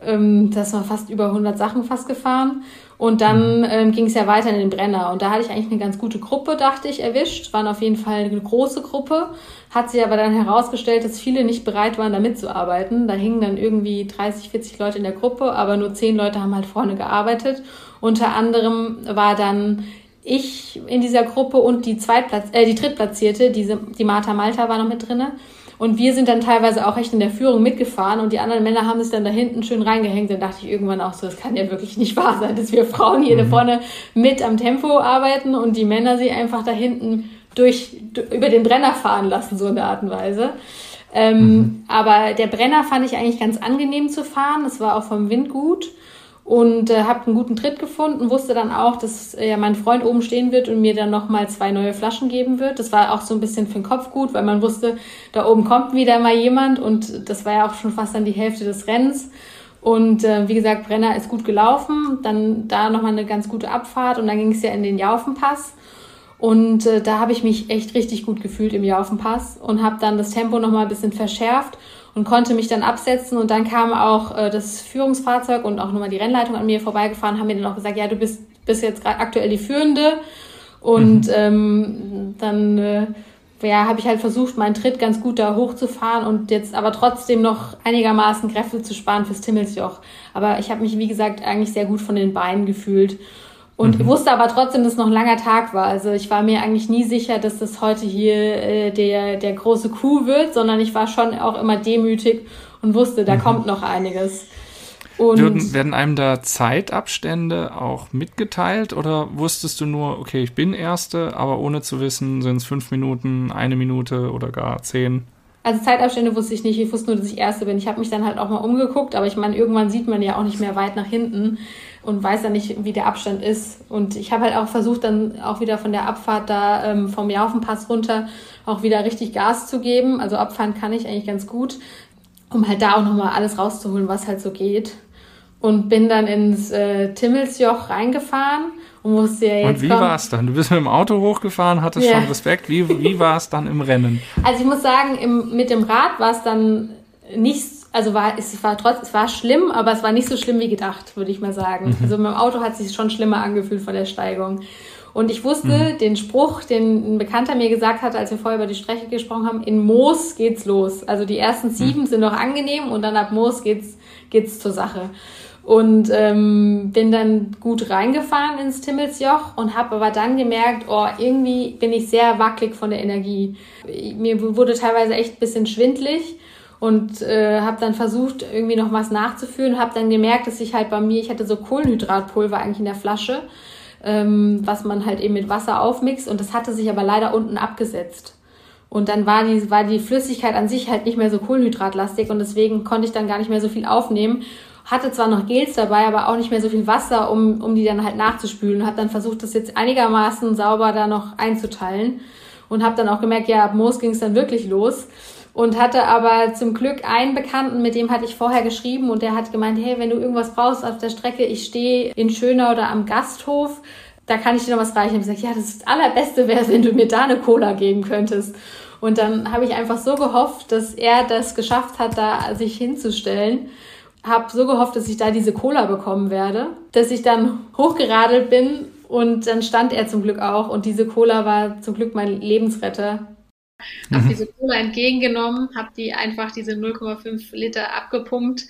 ähm, das war fast über 100 Sachen fast gefahren Und dann ähm, ging es ja weiter in den Brenner. Und da hatte ich eigentlich eine ganz gute Gruppe, dachte ich, erwischt. Waren auf jeden Fall eine große Gruppe. Hat sich aber dann herausgestellt, dass viele nicht bereit waren, da mitzuarbeiten. Da hingen dann irgendwie 30, 40 Leute in der Gruppe, aber nur 10 Leute haben halt vorne gearbeitet. Unter anderem war dann ich in dieser Gruppe und die Zweitplatz, äh, die Drittplatzierte, diese, die Martha Malta war noch mit drinne. Und wir sind dann teilweise auch echt in der Führung mitgefahren und die anderen Männer haben sich dann da hinten schön reingehängt. Dann dachte ich irgendwann auch so, das kann ja wirklich nicht wahr sein, dass wir Frauen hier mhm. da vorne mit am Tempo arbeiten und die Männer sie einfach da hinten durch, über den Brenner fahren lassen, so in der Art und Weise. Ähm, mhm. Aber der Brenner fand ich eigentlich ganz angenehm zu fahren. Es war auch vom Wind gut und äh, habe einen guten Tritt gefunden, wusste dann auch, dass äh, ja mein Freund oben stehen wird und mir dann nochmal zwei neue Flaschen geben wird. Das war auch so ein bisschen für den Kopf gut, weil man wusste, da oben kommt wieder mal jemand und das war ja auch schon fast dann die Hälfte des Rennens. Und äh, wie gesagt, Brenner ist gut gelaufen, dann da nochmal eine ganz gute Abfahrt und dann ging es ja in den Jaufenpass. Und äh, da habe ich mich echt richtig gut gefühlt im Jaufenpass und habe dann das Tempo nochmal ein bisschen verschärft und konnte mich dann absetzen. Und dann kam auch äh, das Führungsfahrzeug und auch nochmal die Rennleitung an mir vorbeigefahren, haben mir dann auch gesagt, ja, du bist, bist jetzt gerade aktuell die Führende. Und mhm. ähm, dann äh, ja, habe ich halt versucht, meinen Tritt ganz gut da hochzufahren und jetzt aber trotzdem noch einigermaßen Kräfte zu sparen fürs Timmelsjoch. Aber ich habe mich, wie gesagt, eigentlich sehr gut von den Beinen gefühlt. Und mhm. wusste aber trotzdem, dass es noch ein langer Tag war. Also ich war mir eigentlich nie sicher, dass das heute hier äh, der, der große Coup wird, sondern ich war schon auch immer demütig und wusste, da mhm. kommt noch einiges. Und werden, werden einem da Zeitabstände auch mitgeteilt oder wusstest du nur, okay, ich bin Erste, aber ohne zu wissen, sind es fünf Minuten, eine Minute oder gar zehn? Also Zeitabstände wusste ich nicht, ich wusste nur, dass ich Erste bin. Ich habe mich dann halt auch mal umgeguckt, aber ich meine, irgendwann sieht man ja auch nicht mehr weit nach hinten und weiß dann nicht, wie der Abstand ist. Und ich habe halt auch versucht, dann auch wieder von der Abfahrt da ähm, vom Jaufenpass runter auch wieder richtig Gas zu geben. Also abfahren kann ich eigentlich ganz gut, um halt da auch nochmal alles rauszuholen, was halt so geht. Und bin dann ins äh, Timmelsjoch reingefahren und musste ja jetzt. Und wie war es dann? Du bist mit dem Auto hochgefahren, hattest ja. schon Respekt. Wie, wie war es dann im Rennen? Also ich muss sagen, im, mit dem Rad war es dann nicht also war es war trotz es war schlimm, aber es war nicht so schlimm wie gedacht, würde ich mal sagen. Mhm. Also mit dem Auto hat es sich schon schlimmer angefühlt von der Steigung. Und ich wusste mhm. den Spruch, den ein Bekannter mir gesagt hat, als wir vorher über die Strecke gesprochen haben, in Moos geht's los. Also die ersten mhm. sieben mhm. sind noch angenehm und dann ab Moos geht's geht's zur Sache. Und ähm, bin dann gut reingefahren ins Timmelsjoch und habe aber dann gemerkt, oh, irgendwie bin ich sehr wackelig von der Energie. Mir wurde teilweise echt ein bisschen schwindlig und äh, habe dann versucht, irgendwie noch was nachzuführen, habe dann gemerkt, dass ich halt bei mir, ich hatte so Kohlenhydratpulver eigentlich in der Flasche, ähm, was man halt eben mit Wasser aufmixt und das hatte sich aber leider unten abgesetzt. Und dann war die, war die Flüssigkeit an sich halt nicht mehr so kohlenhydratlastig und deswegen konnte ich dann gar nicht mehr so viel aufnehmen. Hatte zwar noch Gels dabei, aber auch nicht mehr so viel Wasser, um, um die dann halt nachzuspülen. Habe dann versucht, das jetzt einigermaßen sauber da noch einzuteilen. Und habe dann auch gemerkt, ja, ab Moos ging es dann wirklich los und hatte aber zum Glück einen Bekannten, mit dem hatte ich vorher geschrieben und der hat gemeint, hey, wenn du irgendwas brauchst auf der Strecke, ich stehe in Schönau oder am Gasthof, da kann ich dir noch was reichen. Ich habe gesagt, ja, das, das allerbeste wäre, wenn du mir da eine Cola geben könntest. Und dann habe ich einfach so gehofft, dass er das geschafft hat, da sich hinzustellen. Habe so gehofft, dass ich da diese Cola bekommen werde, dass ich dann hochgeradelt bin und dann stand er zum Glück auch und diese Cola war zum Glück mein Lebensretter mhm. habe diese Cola entgegengenommen, habe die einfach diese 0,5 Liter abgepumpt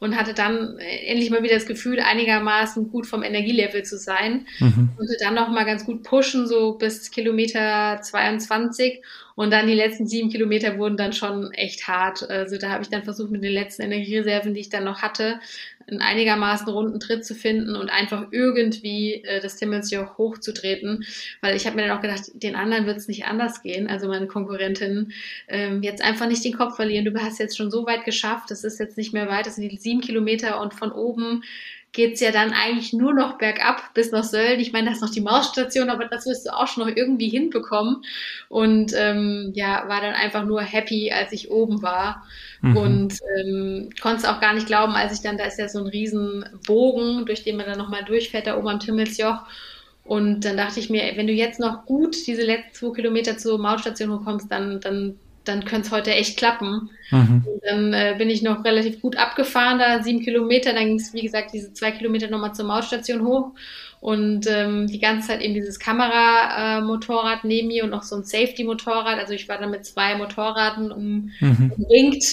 und hatte dann äh, endlich mal wieder das Gefühl, einigermaßen gut vom Energielevel zu sein. Mhm. Konnte dann noch mal ganz gut pushen, so bis Kilometer 22 und dann die letzten sieben Kilometer wurden dann schon echt hart. Also da habe ich dann versucht, mit den letzten Energiereserven, die ich dann noch hatte, einen einigermaßen runden Tritt zu finden und einfach irgendwie äh, das Timmelsjoch hochzutreten, weil ich habe mir dann auch gedacht, den anderen wird es nicht anders gehen, also meine Konkurrentinnen, ähm, jetzt einfach nicht den Kopf verlieren. Du hast jetzt schon so weit geschafft, das ist jetzt nicht mehr weit, das sind die sieben Kilometer und von oben geht's ja dann eigentlich nur noch bergab bis nach Sölden. Ich meine, das ist noch die Mausstation, aber das wirst du auch schon noch irgendwie hinbekommen. Und ähm, ja, war dann einfach nur happy, als ich oben war. Mhm. Und ähm, konnte es auch gar nicht glauben, als ich dann, da ist ja so ein riesen Bogen, durch den man dann nochmal durchfährt, da oben am Timmelsjoch. Und dann dachte ich mir, wenn du jetzt noch gut diese letzten zwei Kilometer zur Mautstation kommst, dann, dann dann könnte es heute echt klappen. Mhm. Dann äh, bin ich noch relativ gut abgefahren, da sieben Kilometer. Dann ging es, wie gesagt, diese zwei Kilometer nochmal zur Mautstation hoch. Und ähm, die ganze Zeit eben dieses Kameramotorrad äh, neben mir und noch so ein Safety-Motorrad. Also ich war dann mit zwei Motorraden um, mhm. umringt.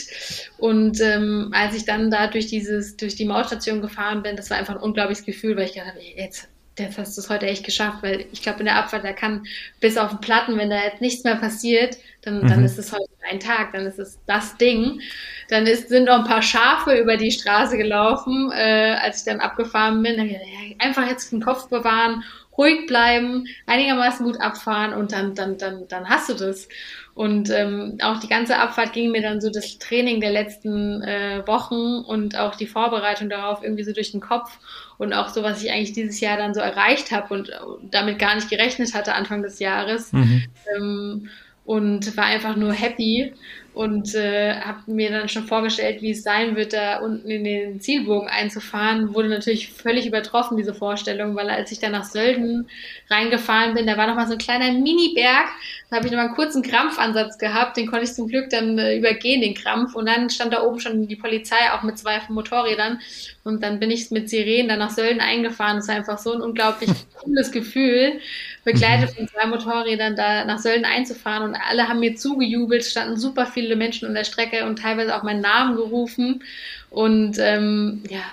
Und ähm, als ich dann da durch dieses, durch die Mautstation gefahren bin, das war einfach ein unglaubliches Gefühl, weil ich gedacht habe, jetzt jetzt hast du es heute echt geschafft, weil ich glaube, in der Abfahrt, da kann bis auf den Platten, wenn da jetzt nichts mehr passiert, dann, mhm. dann ist es heute ein Tag, dann ist es das Ding. Dann ist, sind noch ein paar Schafe über die Straße gelaufen, äh, als ich dann abgefahren bin. Dann, ja, einfach jetzt den Kopf bewahren, ruhig bleiben, einigermaßen gut abfahren und dann, dann, dann, dann hast du das. Und ähm, auch die ganze Abfahrt ging mir dann so das Training der letzten äh, Wochen und auch die Vorbereitung darauf irgendwie so durch den Kopf und auch so, was ich eigentlich dieses Jahr dann so erreicht habe und damit gar nicht gerechnet hatte Anfang des Jahres. Mhm. Ähm, und war einfach nur happy und äh, habe mir dann schon vorgestellt, wie es sein wird, da unten in den Zielbogen einzufahren. Wurde natürlich völlig übertroffen, diese Vorstellung, weil als ich dann nach Sölden reingefahren bin, da war noch mal so ein kleiner Mini-Berg. Da habe ich noch mal einen kurzen Krampfansatz gehabt, den konnte ich zum Glück dann äh, übergehen, den Krampf. Und dann stand da oben schon die Polizei, auch mit zwei Motorrädern. Und dann bin ich mit Sirenen dann nach Sölden eingefahren. Das war einfach so ein unglaublich [laughs] cooles Gefühl begleitet von zwei Motorrädern da nach Sölden einzufahren und alle haben mir zugejubelt, standen super viele Menschen an der Strecke und teilweise auch meinen Namen gerufen und ähm, ja,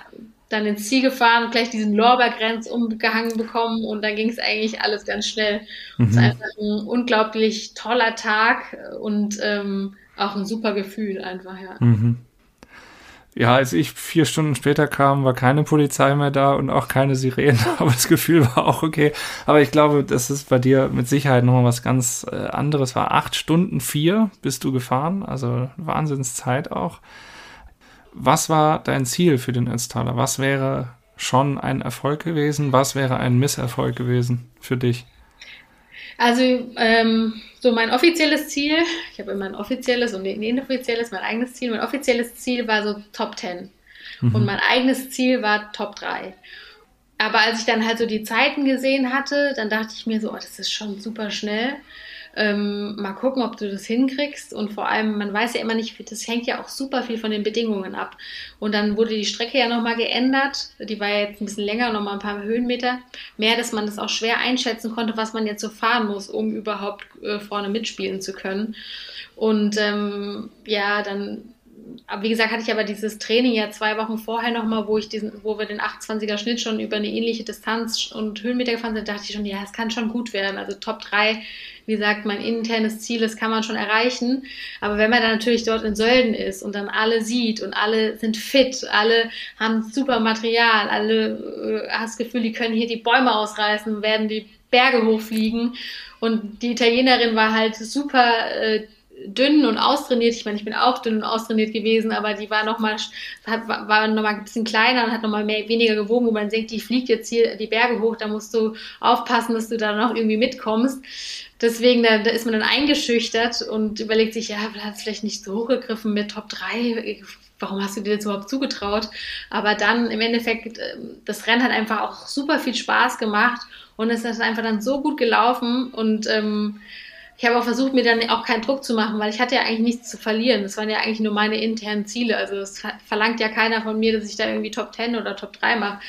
dann ins Ziel gefahren, gleich diesen Lorbeergrenz umgehangen bekommen und dann ging es eigentlich alles ganz schnell. Mhm. Es ist einfach ein unglaublich toller Tag und ähm, auch ein super Gefühl einfach, ja. Mhm. Ja, als ich vier Stunden später kam, war keine Polizei mehr da und auch keine Sirenen, [laughs] aber das Gefühl war auch okay. Aber ich glaube, das ist bei dir mit Sicherheit nochmal was ganz äh, anderes. War acht Stunden vier bist du gefahren, also Wahnsinnszeit auch. Was war dein Ziel für den Ötztaler? Was wäre schon ein Erfolg gewesen? Was wäre ein Misserfolg gewesen für dich? Also ähm, so mein offizielles Ziel, ich habe immer ein offizielles und ein inoffizielles, mein eigenes Ziel. Mein offizielles Ziel war so Top 10 mhm. und mein eigenes Ziel war Top 3. Aber als ich dann halt so die Zeiten gesehen hatte, dann dachte ich mir so, oh, das ist schon super schnell. Ähm, mal gucken, ob du das hinkriegst. Und vor allem, man weiß ja immer nicht, das hängt ja auch super viel von den Bedingungen ab. Und dann wurde die Strecke ja nochmal geändert. Die war jetzt ein bisschen länger, nochmal ein paar Höhenmeter mehr, dass man das auch schwer einschätzen konnte, was man jetzt so fahren muss, um überhaupt äh, vorne mitspielen zu können. Und ähm, ja, dann wie gesagt, hatte ich aber dieses Training ja zwei Wochen vorher nochmal, wo wo wir den 28er Schnitt schon über eine ähnliche Distanz und Höhenmeter gefahren sind, dachte ich schon, ja, es kann schon gut werden. Also Top 3 wie gesagt, mein internes Ziel, das kann man schon erreichen. Aber wenn man dann natürlich dort in Sölden ist und dann alle sieht und alle sind fit, alle haben super Material, alle äh, hast das Gefühl, die können hier die Bäume ausreißen, werden die Berge hochfliegen. Und die Italienerin war halt super äh, dünn und austrainiert. Ich meine, ich bin auch dünn und austrainiert gewesen, aber die war noch mal, hat, war noch ein bisschen kleiner und hat noch mal mehr, weniger gewogen, wo man denkt, die fliegt jetzt hier die Berge hoch, da musst du aufpassen, dass du da noch irgendwie mitkommst. Deswegen, da, da ist man dann eingeschüchtert und überlegt sich, ja, hat es vielleicht nicht so hochgegriffen mit Top 3, warum hast du dir das überhaupt zugetraut? Aber dann im Endeffekt, ähm, das Rennen hat einfach auch super viel Spaß gemacht und es ist einfach dann so gut gelaufen und ähm, ich habe auch versucht, mir dann auch keinen Druck zu machen, weil ich hatte ja eigentlich nichts zu verlieren. Das waren ja eigentlich nur meine internen Ziele. Also es verlangt ja keiner von mir, dass ich da irgendwie Top 10 oder Top 3 mache.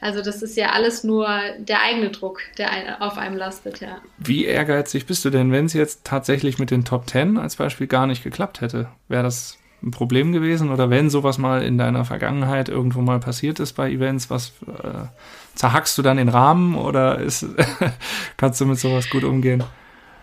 Also das ist ja alles nur der eigene Druck, der auf einem lastet, ja. Wie ehrgeizig bist du denn, wenn es jetzt tatsächlich mit den Top 10 als Beispiel gar nicht geklappt hätte? Wäre das ein Problem gewesen? Oder wenn sowas mal in deiner Vergangenheit irgendwo mal passiert ist bei Events, was äh, zerhackst du dann den Rahmen oder ist, [laughs] kannst du mit sowas gut umgehen?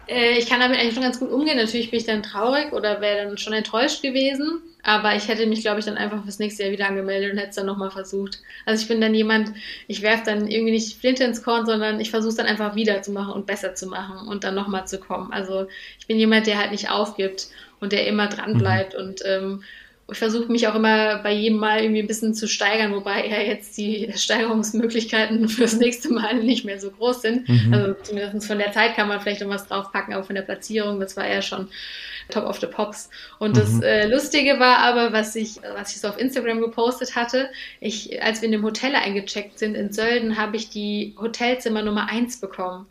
Äh, ich kann damit eigentlich schon ganz gut umgehen. Natürlich bin ich dann traurig oder wäre dann schon enttäuscht gewesen. Aber ich hätte mich, glaube ich, dann einfach fürs nächste Jahr wieder angemeldet und hätte es dann nochmal versucht. Also ich bin dann jemand, ich werfe dann irgendwie nicht Flinte ins Korn, sondern ich versuche es dann einfach wieder zu machen und besser zu machen und dann nochmal zu kommen. Also ich bin jemand, der halt nicht aufgibt und der immer dran mhm. bleibt mhm. und ähm, ich versuche mich auch immer bei jedem Mal irgendwie ein bisschen zu steigern, wobei ja jetzt die Steigerungsmöglichkeiten fürs nächste Mal nicht mehr so groß sind. Mhm. Also zumindest von der Zeit kann man vielleicht noch was draufpacken, aber von der Platzierung, das war ja schon Top of the Pops. Und mhm. das äh, Lustige war aber, was ich, was ich so auf Instagram gepostet hatte, ich, als wir in dem Hotel eingecheckt sind in Sölden, habe ich die Hotelzimmer Nummer eins bekommen.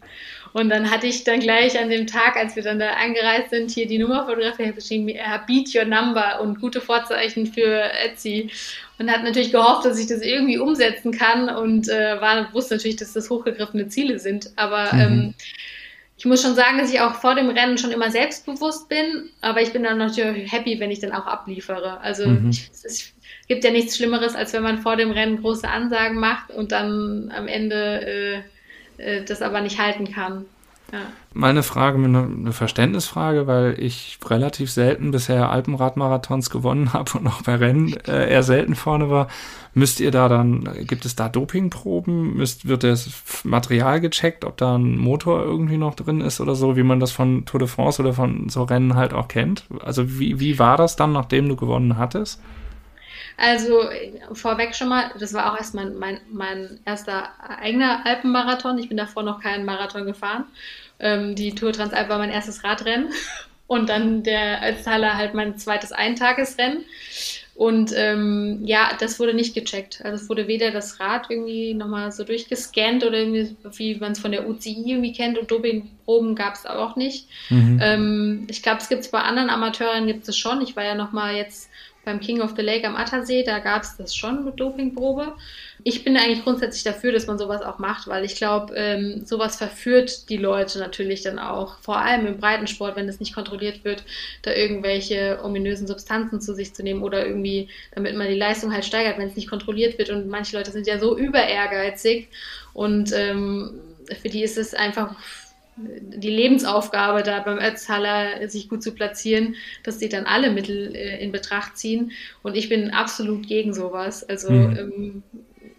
Und dann hatte ich dann gleich an dem Tag, als wir dann da angereist sind, hier die Nummer fotografiert, geschrieben, beat your number und gute Vorzeichen für Etsy. Und hat natürlich gehofft, dass ich das irgendwie umsetzen kann und äh, war, wusste natürlich, dass das hochgegriffene Ziele sind. Aber mhm. ähm, ich muss schon sagen, dass ich auch vor dem Rennen schon immer selbstbewusst bin, aber ich bin dann natürlich happy, wenn ich dann auch abliefere. Also mhm. ich, es gibt ja nichts Schlimmeres, als wenn man vor dem Rennen große Ansagen macht und dann am Ende äh, das aber nicht halten kann. Ja. Meine Frage, eine Verständnisfrage, weil ich relativ selten bisher Alpenradmarathons gewonnen [laughs] habe und auch bei Rennen äh, eher selten vorne war. Müsst ihr da dann, gibt es da Dopingproben? Müsst, wird das Material gecheckt, ob da ein Motor irgendwie noch drin ist oder so, wie man das von Tour de France oder von so Rennen halt auch kennt? Also wie, wie war das dann, nachdem du gewonnen hattest? Also vorweg schon mal, das war auch erst mein, mein, mein erster eigener Alpenmarathon. Ich bin davor noch keinen Marathon gefahren. Ähm, die Tour Transalp war mein erstes Radrennen [laughs] und dann der Ötztaler halt mein zweites Eintagesrennen. Und ähm, ja, das wurde nicht gecheckt. Also es wurde weder das Rad irgendwie nochmal so durchgescannt oder irgendwie, wie man es von der UCI irgendwie kennt und Dopingproben gab es auch nicht. Mhm. Ähm, ich glaube, es gibt es bei anderen Amateuren gibt es schon. Ich war ja nochmal jetzt beim King of the Lake am Attersee, da gab es das schon mit Dopingprobe. Ich bin eigentlich grundsätzlich dafür, dass man sowas auch macht, weil ich glaube, ähm, sowas verführt die Leute natürlich dann auch, vor allem im Breitensport, wenn es nicht kontrolliert wird, da irgendwelche ominösen Substanzen zu sich zu nehmen oder irgendwie, damit man die Leistung halt steigert, wenn es nicht kontrolliert wird. Und manche Leute sind ja so über ehrgeizig und ähm, für die ist es einfach die Lebensaufgabe, da beim Ötztaler sich gut zu platzieren, dass sie dann alle Mittel äh, in Betracht ziehen. Und ich bin absolut gegen sowas. Also, mhm. ähm,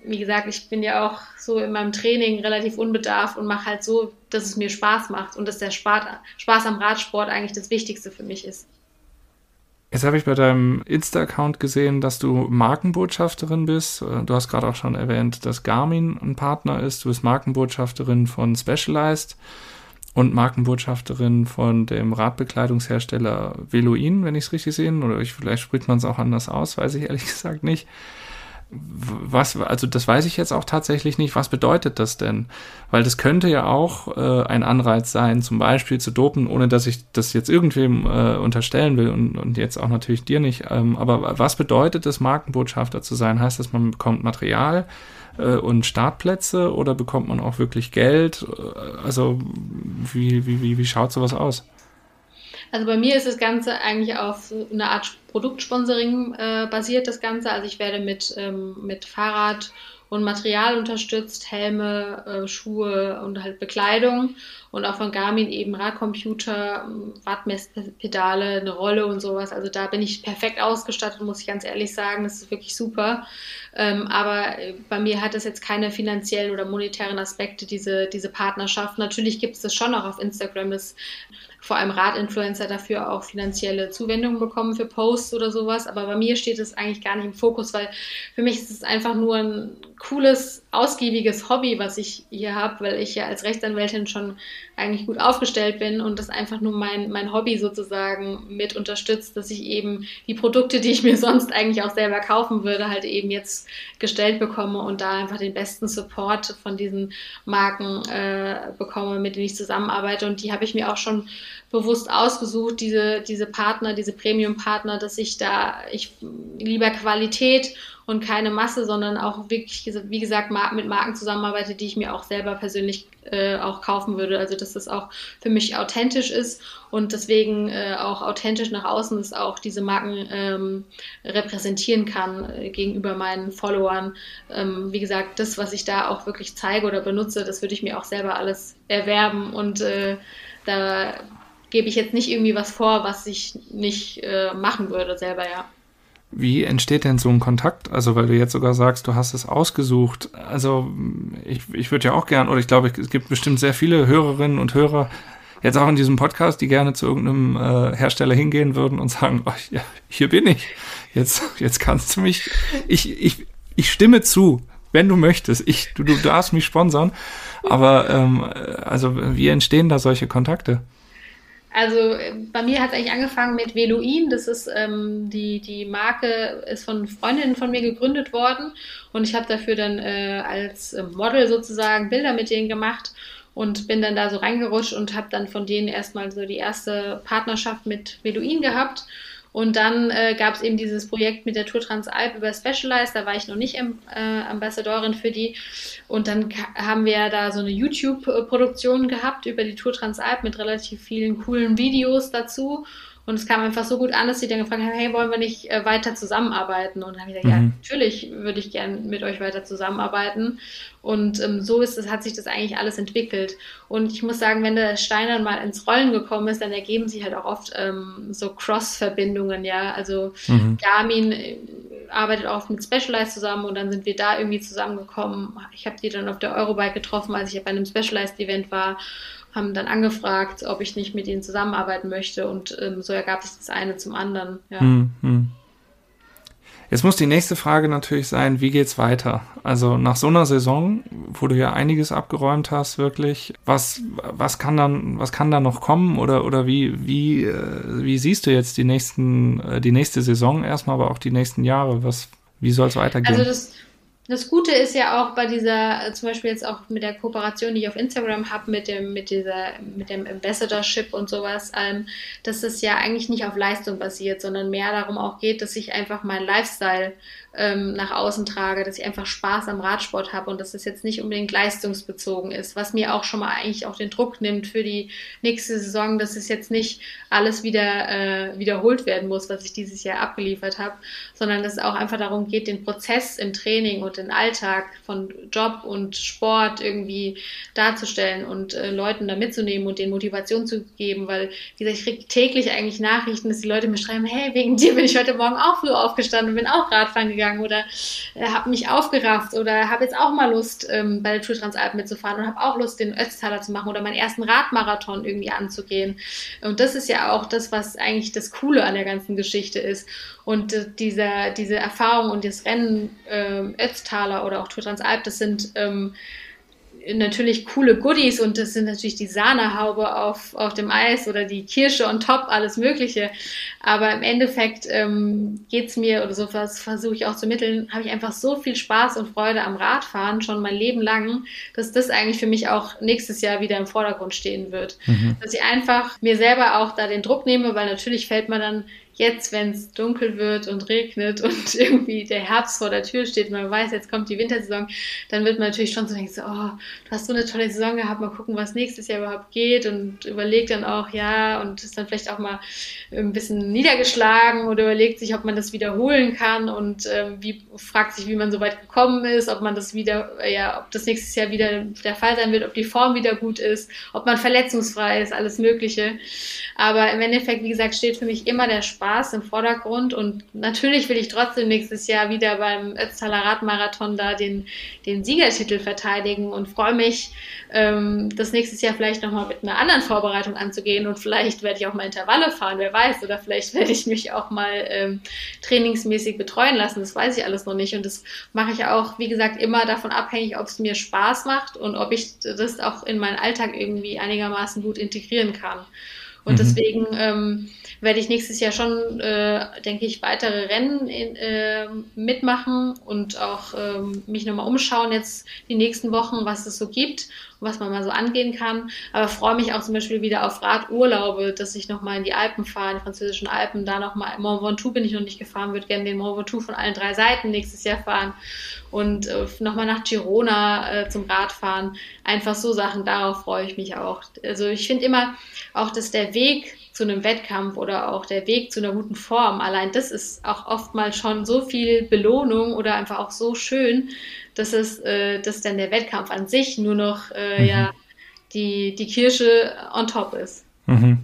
wie gesagt, ich bin ja auch so in meinem Training relativ unbedarft und mache halt so, dass es mir Spaß macht und dass der Spaß, Spaß am Radsport eigentlich das Wichtigste für mich ist. Jetzt habe ich bei deinem Insta-Account gesehen, dass du Markenbotschafterin bist. Du hast gerade auch schon erwähnt, dass Garmin ein Partner ist. Du bist Markenbotschafterin von Specialized und Markenbotschafterin von dem Radbekleidungshersteller Veloin, wenn ich es richtig sehe. Oder ich, vielleicht spricht man es auch anders aus, weiß ich ehrlich [laughs] gesagt nicht. Was, also das weiß ich jetzt auch tatsächlich nicht. Was bedeutet das denn? Weil das könnte ja auch äh, ein Anreiz sein, zum Beispiel zu dopen, ohne dass ich das jetzt irgendwem äh, unterstellen will und, und jetzt auch natürlich dir nicht. Ähm, aber was bedeutet es, Markenbotschafter zu sein? Heißt das, man bekommt Material? äh, und Startplätze oder bekommt man auch wirklich Geld? Also wie, wie, wie, wie schaut sowas aus? Also bei mir ist das Ganze eigentlich auf eine Art Produktsponsoring äh, basiert, das Ganze. Also ich werde mit, ähm, mit Fahrrad und Material unterstützt, Helme, äh, Schuhe und halt Bekleidung und auch von Garmin eben Radcomputer, Radmesspedale, eine Rolle und sowas. Also da bin ich perfekt ausgestattet, muss ich ganz ehrlich sagen. Das ist wirklich super. Ähm, aber äh, bei mir hat es jetzt keine finanziellen oder monetären Aspekte, diese, diese Partnerschaft. Natürlich gibt es das schon auch auf Instagram, dass vor allem Radinfluencer dafür auch finanzielle Zuwendungen bekommen für Posts oder sowas. Aber bei mir steht es eigentlich gar nicht im Fokus, weil für mich ist es einfach nur ein cooles, ausgiebiges Hobby, was ich hier habe, weil ich ja als Rechtsanwältin schon eigentlich gut aufgestellt bin und das einfach nur mein, mein Hobby sozusagen mit unterstützt, dass ich eben die Produkte, die ich mir [laughs] sonst eigentlich auch selber kaufen würde, halt eben jetzt gestellt bekomme und da einfach den besten Support von diesen Marken äh, bekomme, mit denen ich zusammenarbeite. Und die habe ich mir auch schon bewusst ausgesucht, diese, diese Partner, diese Premium-Partner, dass ich da, ich lieber Qualität und keine Masse, sondern auch wirklich, wie gesagt, mit Marken zusammenarbeite, die ich mir auch selber persönlich äh, auch kaufen würde. Also dass das auch für mich authentisch ist und deswegen äh, auch authentisch nach außen ist, auch diese Marken ähm, repräsentieren kann äh, gegenüber meinen Followern. Ähm, wie gesagt, das, was ich da auch wirklich zeige oder benutze, das würde ich mir auch selber alles erwerben und äh, da gebe ich jetzt nicht irgendwie was vor, was ich nicht äh, machen würde selber, ja. Wie entsteht denn so ein Kontakt? Also, weil du jetzt sogar sagst, du hast es ausgesucht. Also, ich, ich würde ja auch gern, oder ich glaube, es gibt bestimmt sehr viele Hörerinnen und Hörer, jetzt auch in diesem Podcast, die gerne zu irgendeinem äh, Hersteller hingehen würden und sagen, oh, ja, hier bin ich. Jetzt, jetzt kannst du mich, ich, ich, ich stimme zu, wenn du möchtest. Ich, du, du darfst mich sponsern. Aber ähm, also, wie entstehen da solche Kontakte? Also bei mir hat es eigentlich angefangen mit Veloin. Das ist ähm, die, die Marke ist von Freundinnen von mir gegründet worden und ich habe dafür dann äh, als äh, Model sozusagen Bilder mit denen gemacht. und bin dann da so reingerutscht und habe dann von denen erstmal so die erste Partnerschaft mit Beduin gehabt. Und dann äh, gab es eben dieses Projekt mit der Tour Transalp über Specialized, da war ich noch nicht äh, Ambassadorin für die. Und dann haben wir da so eine YouTube-Produktion gehabt über die Tour Transalp mit relativ vielen coolen Videos dazu. Und es kam einfach so gut an, dass sie dann gefragt haben, hey, wollen wir nicht äh, weiter zusammenarbeiten? Und dann habe ich gesagt, mhm. ja, natürlich würde ich gerne mit euch weiter zusammenarbeiten. Und ähm, so ist es, hat sich das eigentlich alles entwickelt. Und ich muss sagen, wenn der Stein dann mal ins Rollen gekommen ist, dann ergeben sich halt auch oft ähm, so Cross-Verbindungen, ja. Also mhm. Garmin äh, arbeitet auch mit Specialized zusammen und dann sind wir da irgendwie zusammengekommen. Ich habe die dann auf der Eurobike getroffen, als ich bei einem Specialized-Event war haben dann angefragt, ob ich nicht mit ihnen zusammenarbeiten möchte und ähm, so ergab sich das eine zum anderen. Ja. Hm, hm. Jetzt muss die nächste Frage natürlich sein, wie geht's weiter? Also nach so einer Saison, wo du ja einiges abgeräumt hast, wirklich, was, was kann dann, was kann da noch kommen oder, oder wie, wie, äh, wie siehst du jetzt die nächsten, äh, die nächste Saison erstmal, aber auch die nächsten Jahre? Was, wie soll es weitergehen? Also das, das Gute ist ja auch bei dieser, äh, zum Beispiel jetzt auch mit der Kooperation, die ich auf Instagram habe, mit dem, mit dieser, mit dem Ambassadorship und sowas, ähm, dass es ja eigentlich nicht auf Leistung basiert, sondern mehr darum auch geht, dass ich einfach meinen Lifestyle ähm, nach außen trage, dass ich einfach Spaß am Radsport habe und dass es jetzt nicht unbedingt leistungsbezogen ist, was mir auch schon mal eigentlich auch den Druck nimmt für die nächste Saison, dass es jetzt nicht alles wieder äh, wiederholt werden muss, was ich dieses Jahr abgeliefert habe, sondern dass es auch einfach darum geht, den Prozess im Training und den Alltag von Job und Sport irgendwie darzustellen und äh, Leuten da mitzunehmen und denen Motivation zu geben, weil wie gesagt, ich kriege täglich eigentlich Nachrichten, dass die Leute mir schreiben, hey, wegen dir bin ich heute Morgen auch früh aufgestanden und bin auch Radfahren gegangen gegangen oder äh, habe mich aufgerafft oder habe jetzt auch mal Lust, ähm, bei der Tour Transalp mitzufahren und habe auch Lust, den Ötztaler zu machen oder meinen ersten Radmarathon irgendwie anzugehen. Und das ist ja auch das, was eigentlich das Coole an der ganzen Geschichte ist. Und äh, diese, diese Erfahrung und das Rennen äh, Ötztaler oder auch Tour Transalp, das sind ähm, natürlich coole Goodies und das sind natürlich die Sahnehaube auf, auf dem Eis oder die Kirsche on top, alles Mögliche. Aber im Endeffekt ähm, geht es mir, oder so was versuche ich auch zu mitteln, habe ich einfach so viel Spaß und Freude am Radfahren schon mein Leben lang, dass das eigentlich für mich auch nächstes Jahr wieder im Vordergrund stehen wird. Mhm. Dass ich einfach mir selber auch da den Druck nehme, weil natürlich fällt man dann jetzt, wenn es dunkel wird und regnet [laughs] und irgendwie der Herbst vor der Tür steht man weiß, jetzt kommt die Wintersaison, dann wird man natürlich schon so denken, so, oh, du hast so eine tolle Saison gehabt, mal gucken, was nächstes Jahr überhaupt geht und überlegt dann auch, ja, und ist dann vielleicht auch mal ein bisschen niedergeschlagen oder überlegt sich, ob man das wiederholen kann und ähm, wie, fragt sich, wie man so weit gekommen ist, ob man das wieder, ja, ob das nächstes Jahr wieder der Fall sein wird, ob die Form wieder gut ist, ob man verletzungsfrei ist, alles Mögliche. Aber im Endeffekt, wie gesagt, steht für mich immer der Spaß im Vordergrund. Und natürlich will ich trotzdem nächstes Jahr wieder beim Ötztaler Radmarathon da den, den Siegertitel verteidigen und freue mich, ähm, das nächstes Jahr vielleicht nochmal mit einer anderen Vorbereitung anzugehen. Und vielleicht werde ich auch mal Intervalle fahren, wer weiß, oder vielleicht werde ich mich auch mal ähm, trainingsmäßig betreuen lassen, das weiß ich alles noch nicht. Und das mache ich auch, wie gesagt, immer davon abhängig, ob es mir Spaß macht und ob ich das auch in meinen Alltag irgendwie einigermaßen gut integrieren kann. Und mhm. deswegen ähm, werde ich nächstes Jahr schon, äh, denke ich, weitere Rennen in, äh, mitmachen und auch ähm, mich nochmal umschauen jetzt die nächsten Wochen, was es so gibt und was man mal so angehen kann. Aber freue mich auch zum Beispiel wieder auf Radurlaube, dass ich nochmal in die Alpen fahre, in die französischen Alpen, da nochmal, Mont Ventoux bin ich noch nicht gefahren, würde gerne den Mont Ventoux von allen drei Seiten nächstes Jahr fahren und äh, nochmal nach Girona äh, zum Radfahren. Einfach so Sachen, darauf freue ich mich auch. Also ich finde immer auch, dass der Weg zu einem Wettkampf oder auch der Weg zu einer guten Form, allein das ist auch oftmals schon so viel Belohnung oder einfach auch so schön, dass es, äh, dass dann der Wettkampf an sich nur noch äh, mhm. ja die, die Kirsche on top ist. Mhm.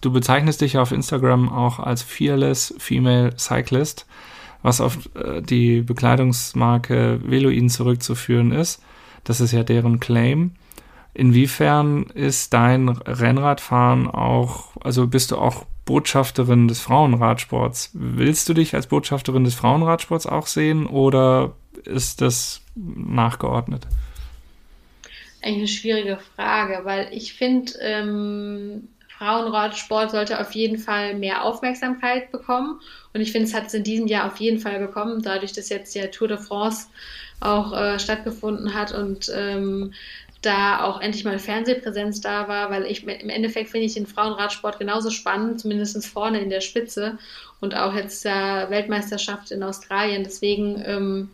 Du bezeichnest dich auf Instagram auch als Fearless Female Cyclist, was auf äh, die Bekleidungsmarke Veloin zurückzuführen ist. Das ist ja deren Claim. Inwiefern ist dein Rennradfahren auch, also bist du auch Botschafterin des Frauenradsports? Willst du dich als Botschafterin des Frauenradsports auch sehen oder ist das nachgeordnet? Eigentlich eine schwierige Frage, weil ich finde, ähm, Frauenradsport sollte auf jeden Fall mehr Aufmerksamkeit bekommen. Und ich finde, es hat es in diesem Jahr auf jeden Fall bekommen, dadurch, dass jetzt ja Tour de France auch äh, stattgefunden hat und ähm, da auch endlich mal Fernsehpräsenz da war, weil ich im Endeffekt finde ich den Frauenradsport genauso spannend, zumindest vorne in der Spitze und auch jetzt der Weltmeisterschaft in Australien. Deswegen ähm,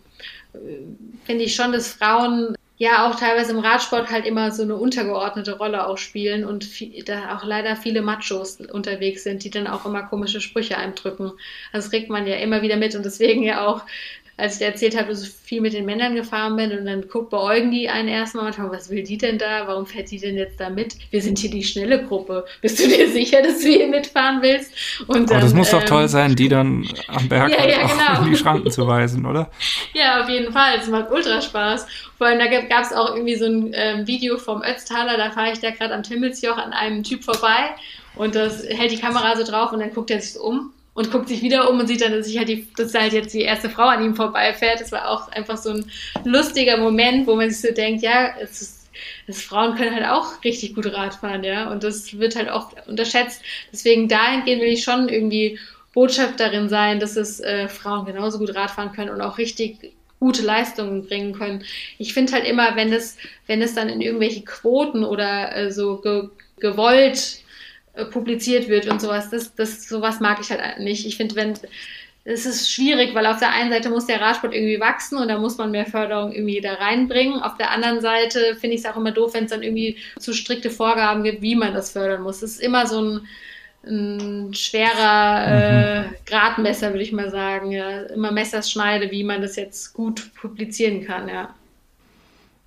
finde ich schon, dass Frauen ja auch teilweise im Radsport halt immer so eine untergeordnete Rolle auch spielen und viel, da auch leider viele Machos unterwegs sind, die dann auch immer komische Sprüche eindrücken. Also das regt man ja immer wieder mit und deswegen ja auch als ich dir erzählt habe, dass ich viel mit den Männern gefahren bin und dann guckt beäugen die einen erstmal und fragen, was will die denn da? Warum fährt die denn jetzt da mit? Wir sind hier die schnelle Gruppe. Bist du dir [laughs] sicher, dass du hier mitfahren willst? Und dann, Aber das muss doch ähm, toll sein, die dann am Berg ja, ja, genau. in [laughs] die Schranken zu weisen, oder? Ja, auf jeden Fall. Es macht ultra Spaß. Vor allem, da gab es auch irgendwie so ein ähm, Video vom Ötztaler, da fahre ich da gerade am Timmelsjoch an einem Typ vorbei und das hält die Kamera so drauf und dann guckt er sich so um und guckt sich wieder um und sieht dann, dass, ich halt die, dass halt jetzt die erste Frau an ihm vorbeifährt. Das war auch einfach so ein lustiger Moment, wo man sich so denkt, ja, es ist, das Frauen können halt auch richtig gut Rad fahren, ja. Und das wird halt oft unterschätzt. Deswegen dahingehend will ich schon irgendwie Botschafterin sein, dass es äh, Frauen genauso gut Radfahren können und auch richtig gute Leistungen bringen können. Ich finde halt immer, wenn es, wenn es dann in irgendwelche Quoten oder äh, so ge gewollt publiziert wird und sowas. Das, das, sowas mag ich halt nicht. Ich finde, wenn es ist schwierig, weil auf der einen Seite muss der Radsport irgendwie wachsen und da muss man mehr Förderung irgendwie da reinbringen. Auf der anderen Seite finde ich es auch immer doof, wenn es dann irgendwie zu strikte Vorgaben gibt, wie man das fördern muss. Es ist immer so ein, ein schwerer mhm. äh, Gradmesser, würde ich mal sagen. Ja. Immer Messerschneide, wie man das jetzt gut publizieren kann, ja.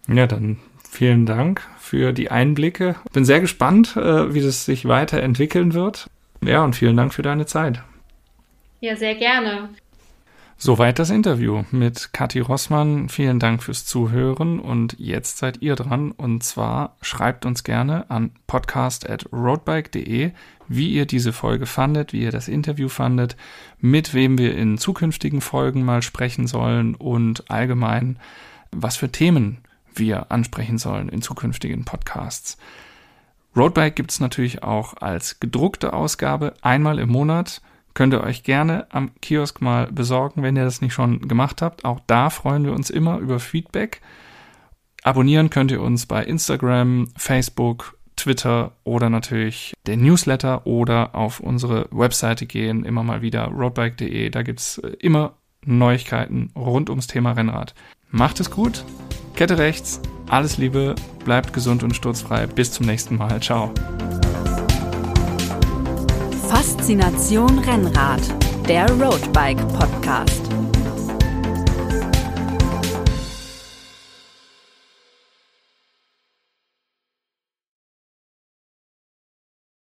Ja, dann Vielen Dank für die Einblicke. Bin sehr gespannt, äh, wie das sich weiterentwickeln wird. Ja, und vielen Dank für deine Zeit. Ja, sehr gerne. Soweit das Interview mit Kathi Rossmann. Vielen Dank fürs Zuhören und jetzt seid ihr dran. Und zwar schreibt uns gerne an podcast.roadbike.de, wie ihr diese Folge fandet, wie ihr das Interview fandet, mit wem wir in zukünftigen Folgen mal sprechen sollen und allgemein, was für Themen wir ansprechen sollen in zukünftigen Podcasts. Roadbike gibt es natürlich auch als gedruckte Ausgabe einmal im Monat. Könnt ihr euch gerne am Kiosk mal besorgen, wenn ihr das nicht schon gemacht habt. Auch da freuen wir uns immer über Feedback. Abonnieren könnt ihr uns bei Instagram, Facebook, Twitter oder natürlich den Newsletter oder auf unsere Webseite gehen, immer mal wieder roadbike.de. Da gibt es äh, immer Neuigkeiten rund ums Thema Rennrad. Macht es gut, Kette rechts, alles Liebe, bleibt gesund und sturzfrei. Bis zum nächsten Mal. Ciao. Faszination Rennrad, der Roadbike Podcast.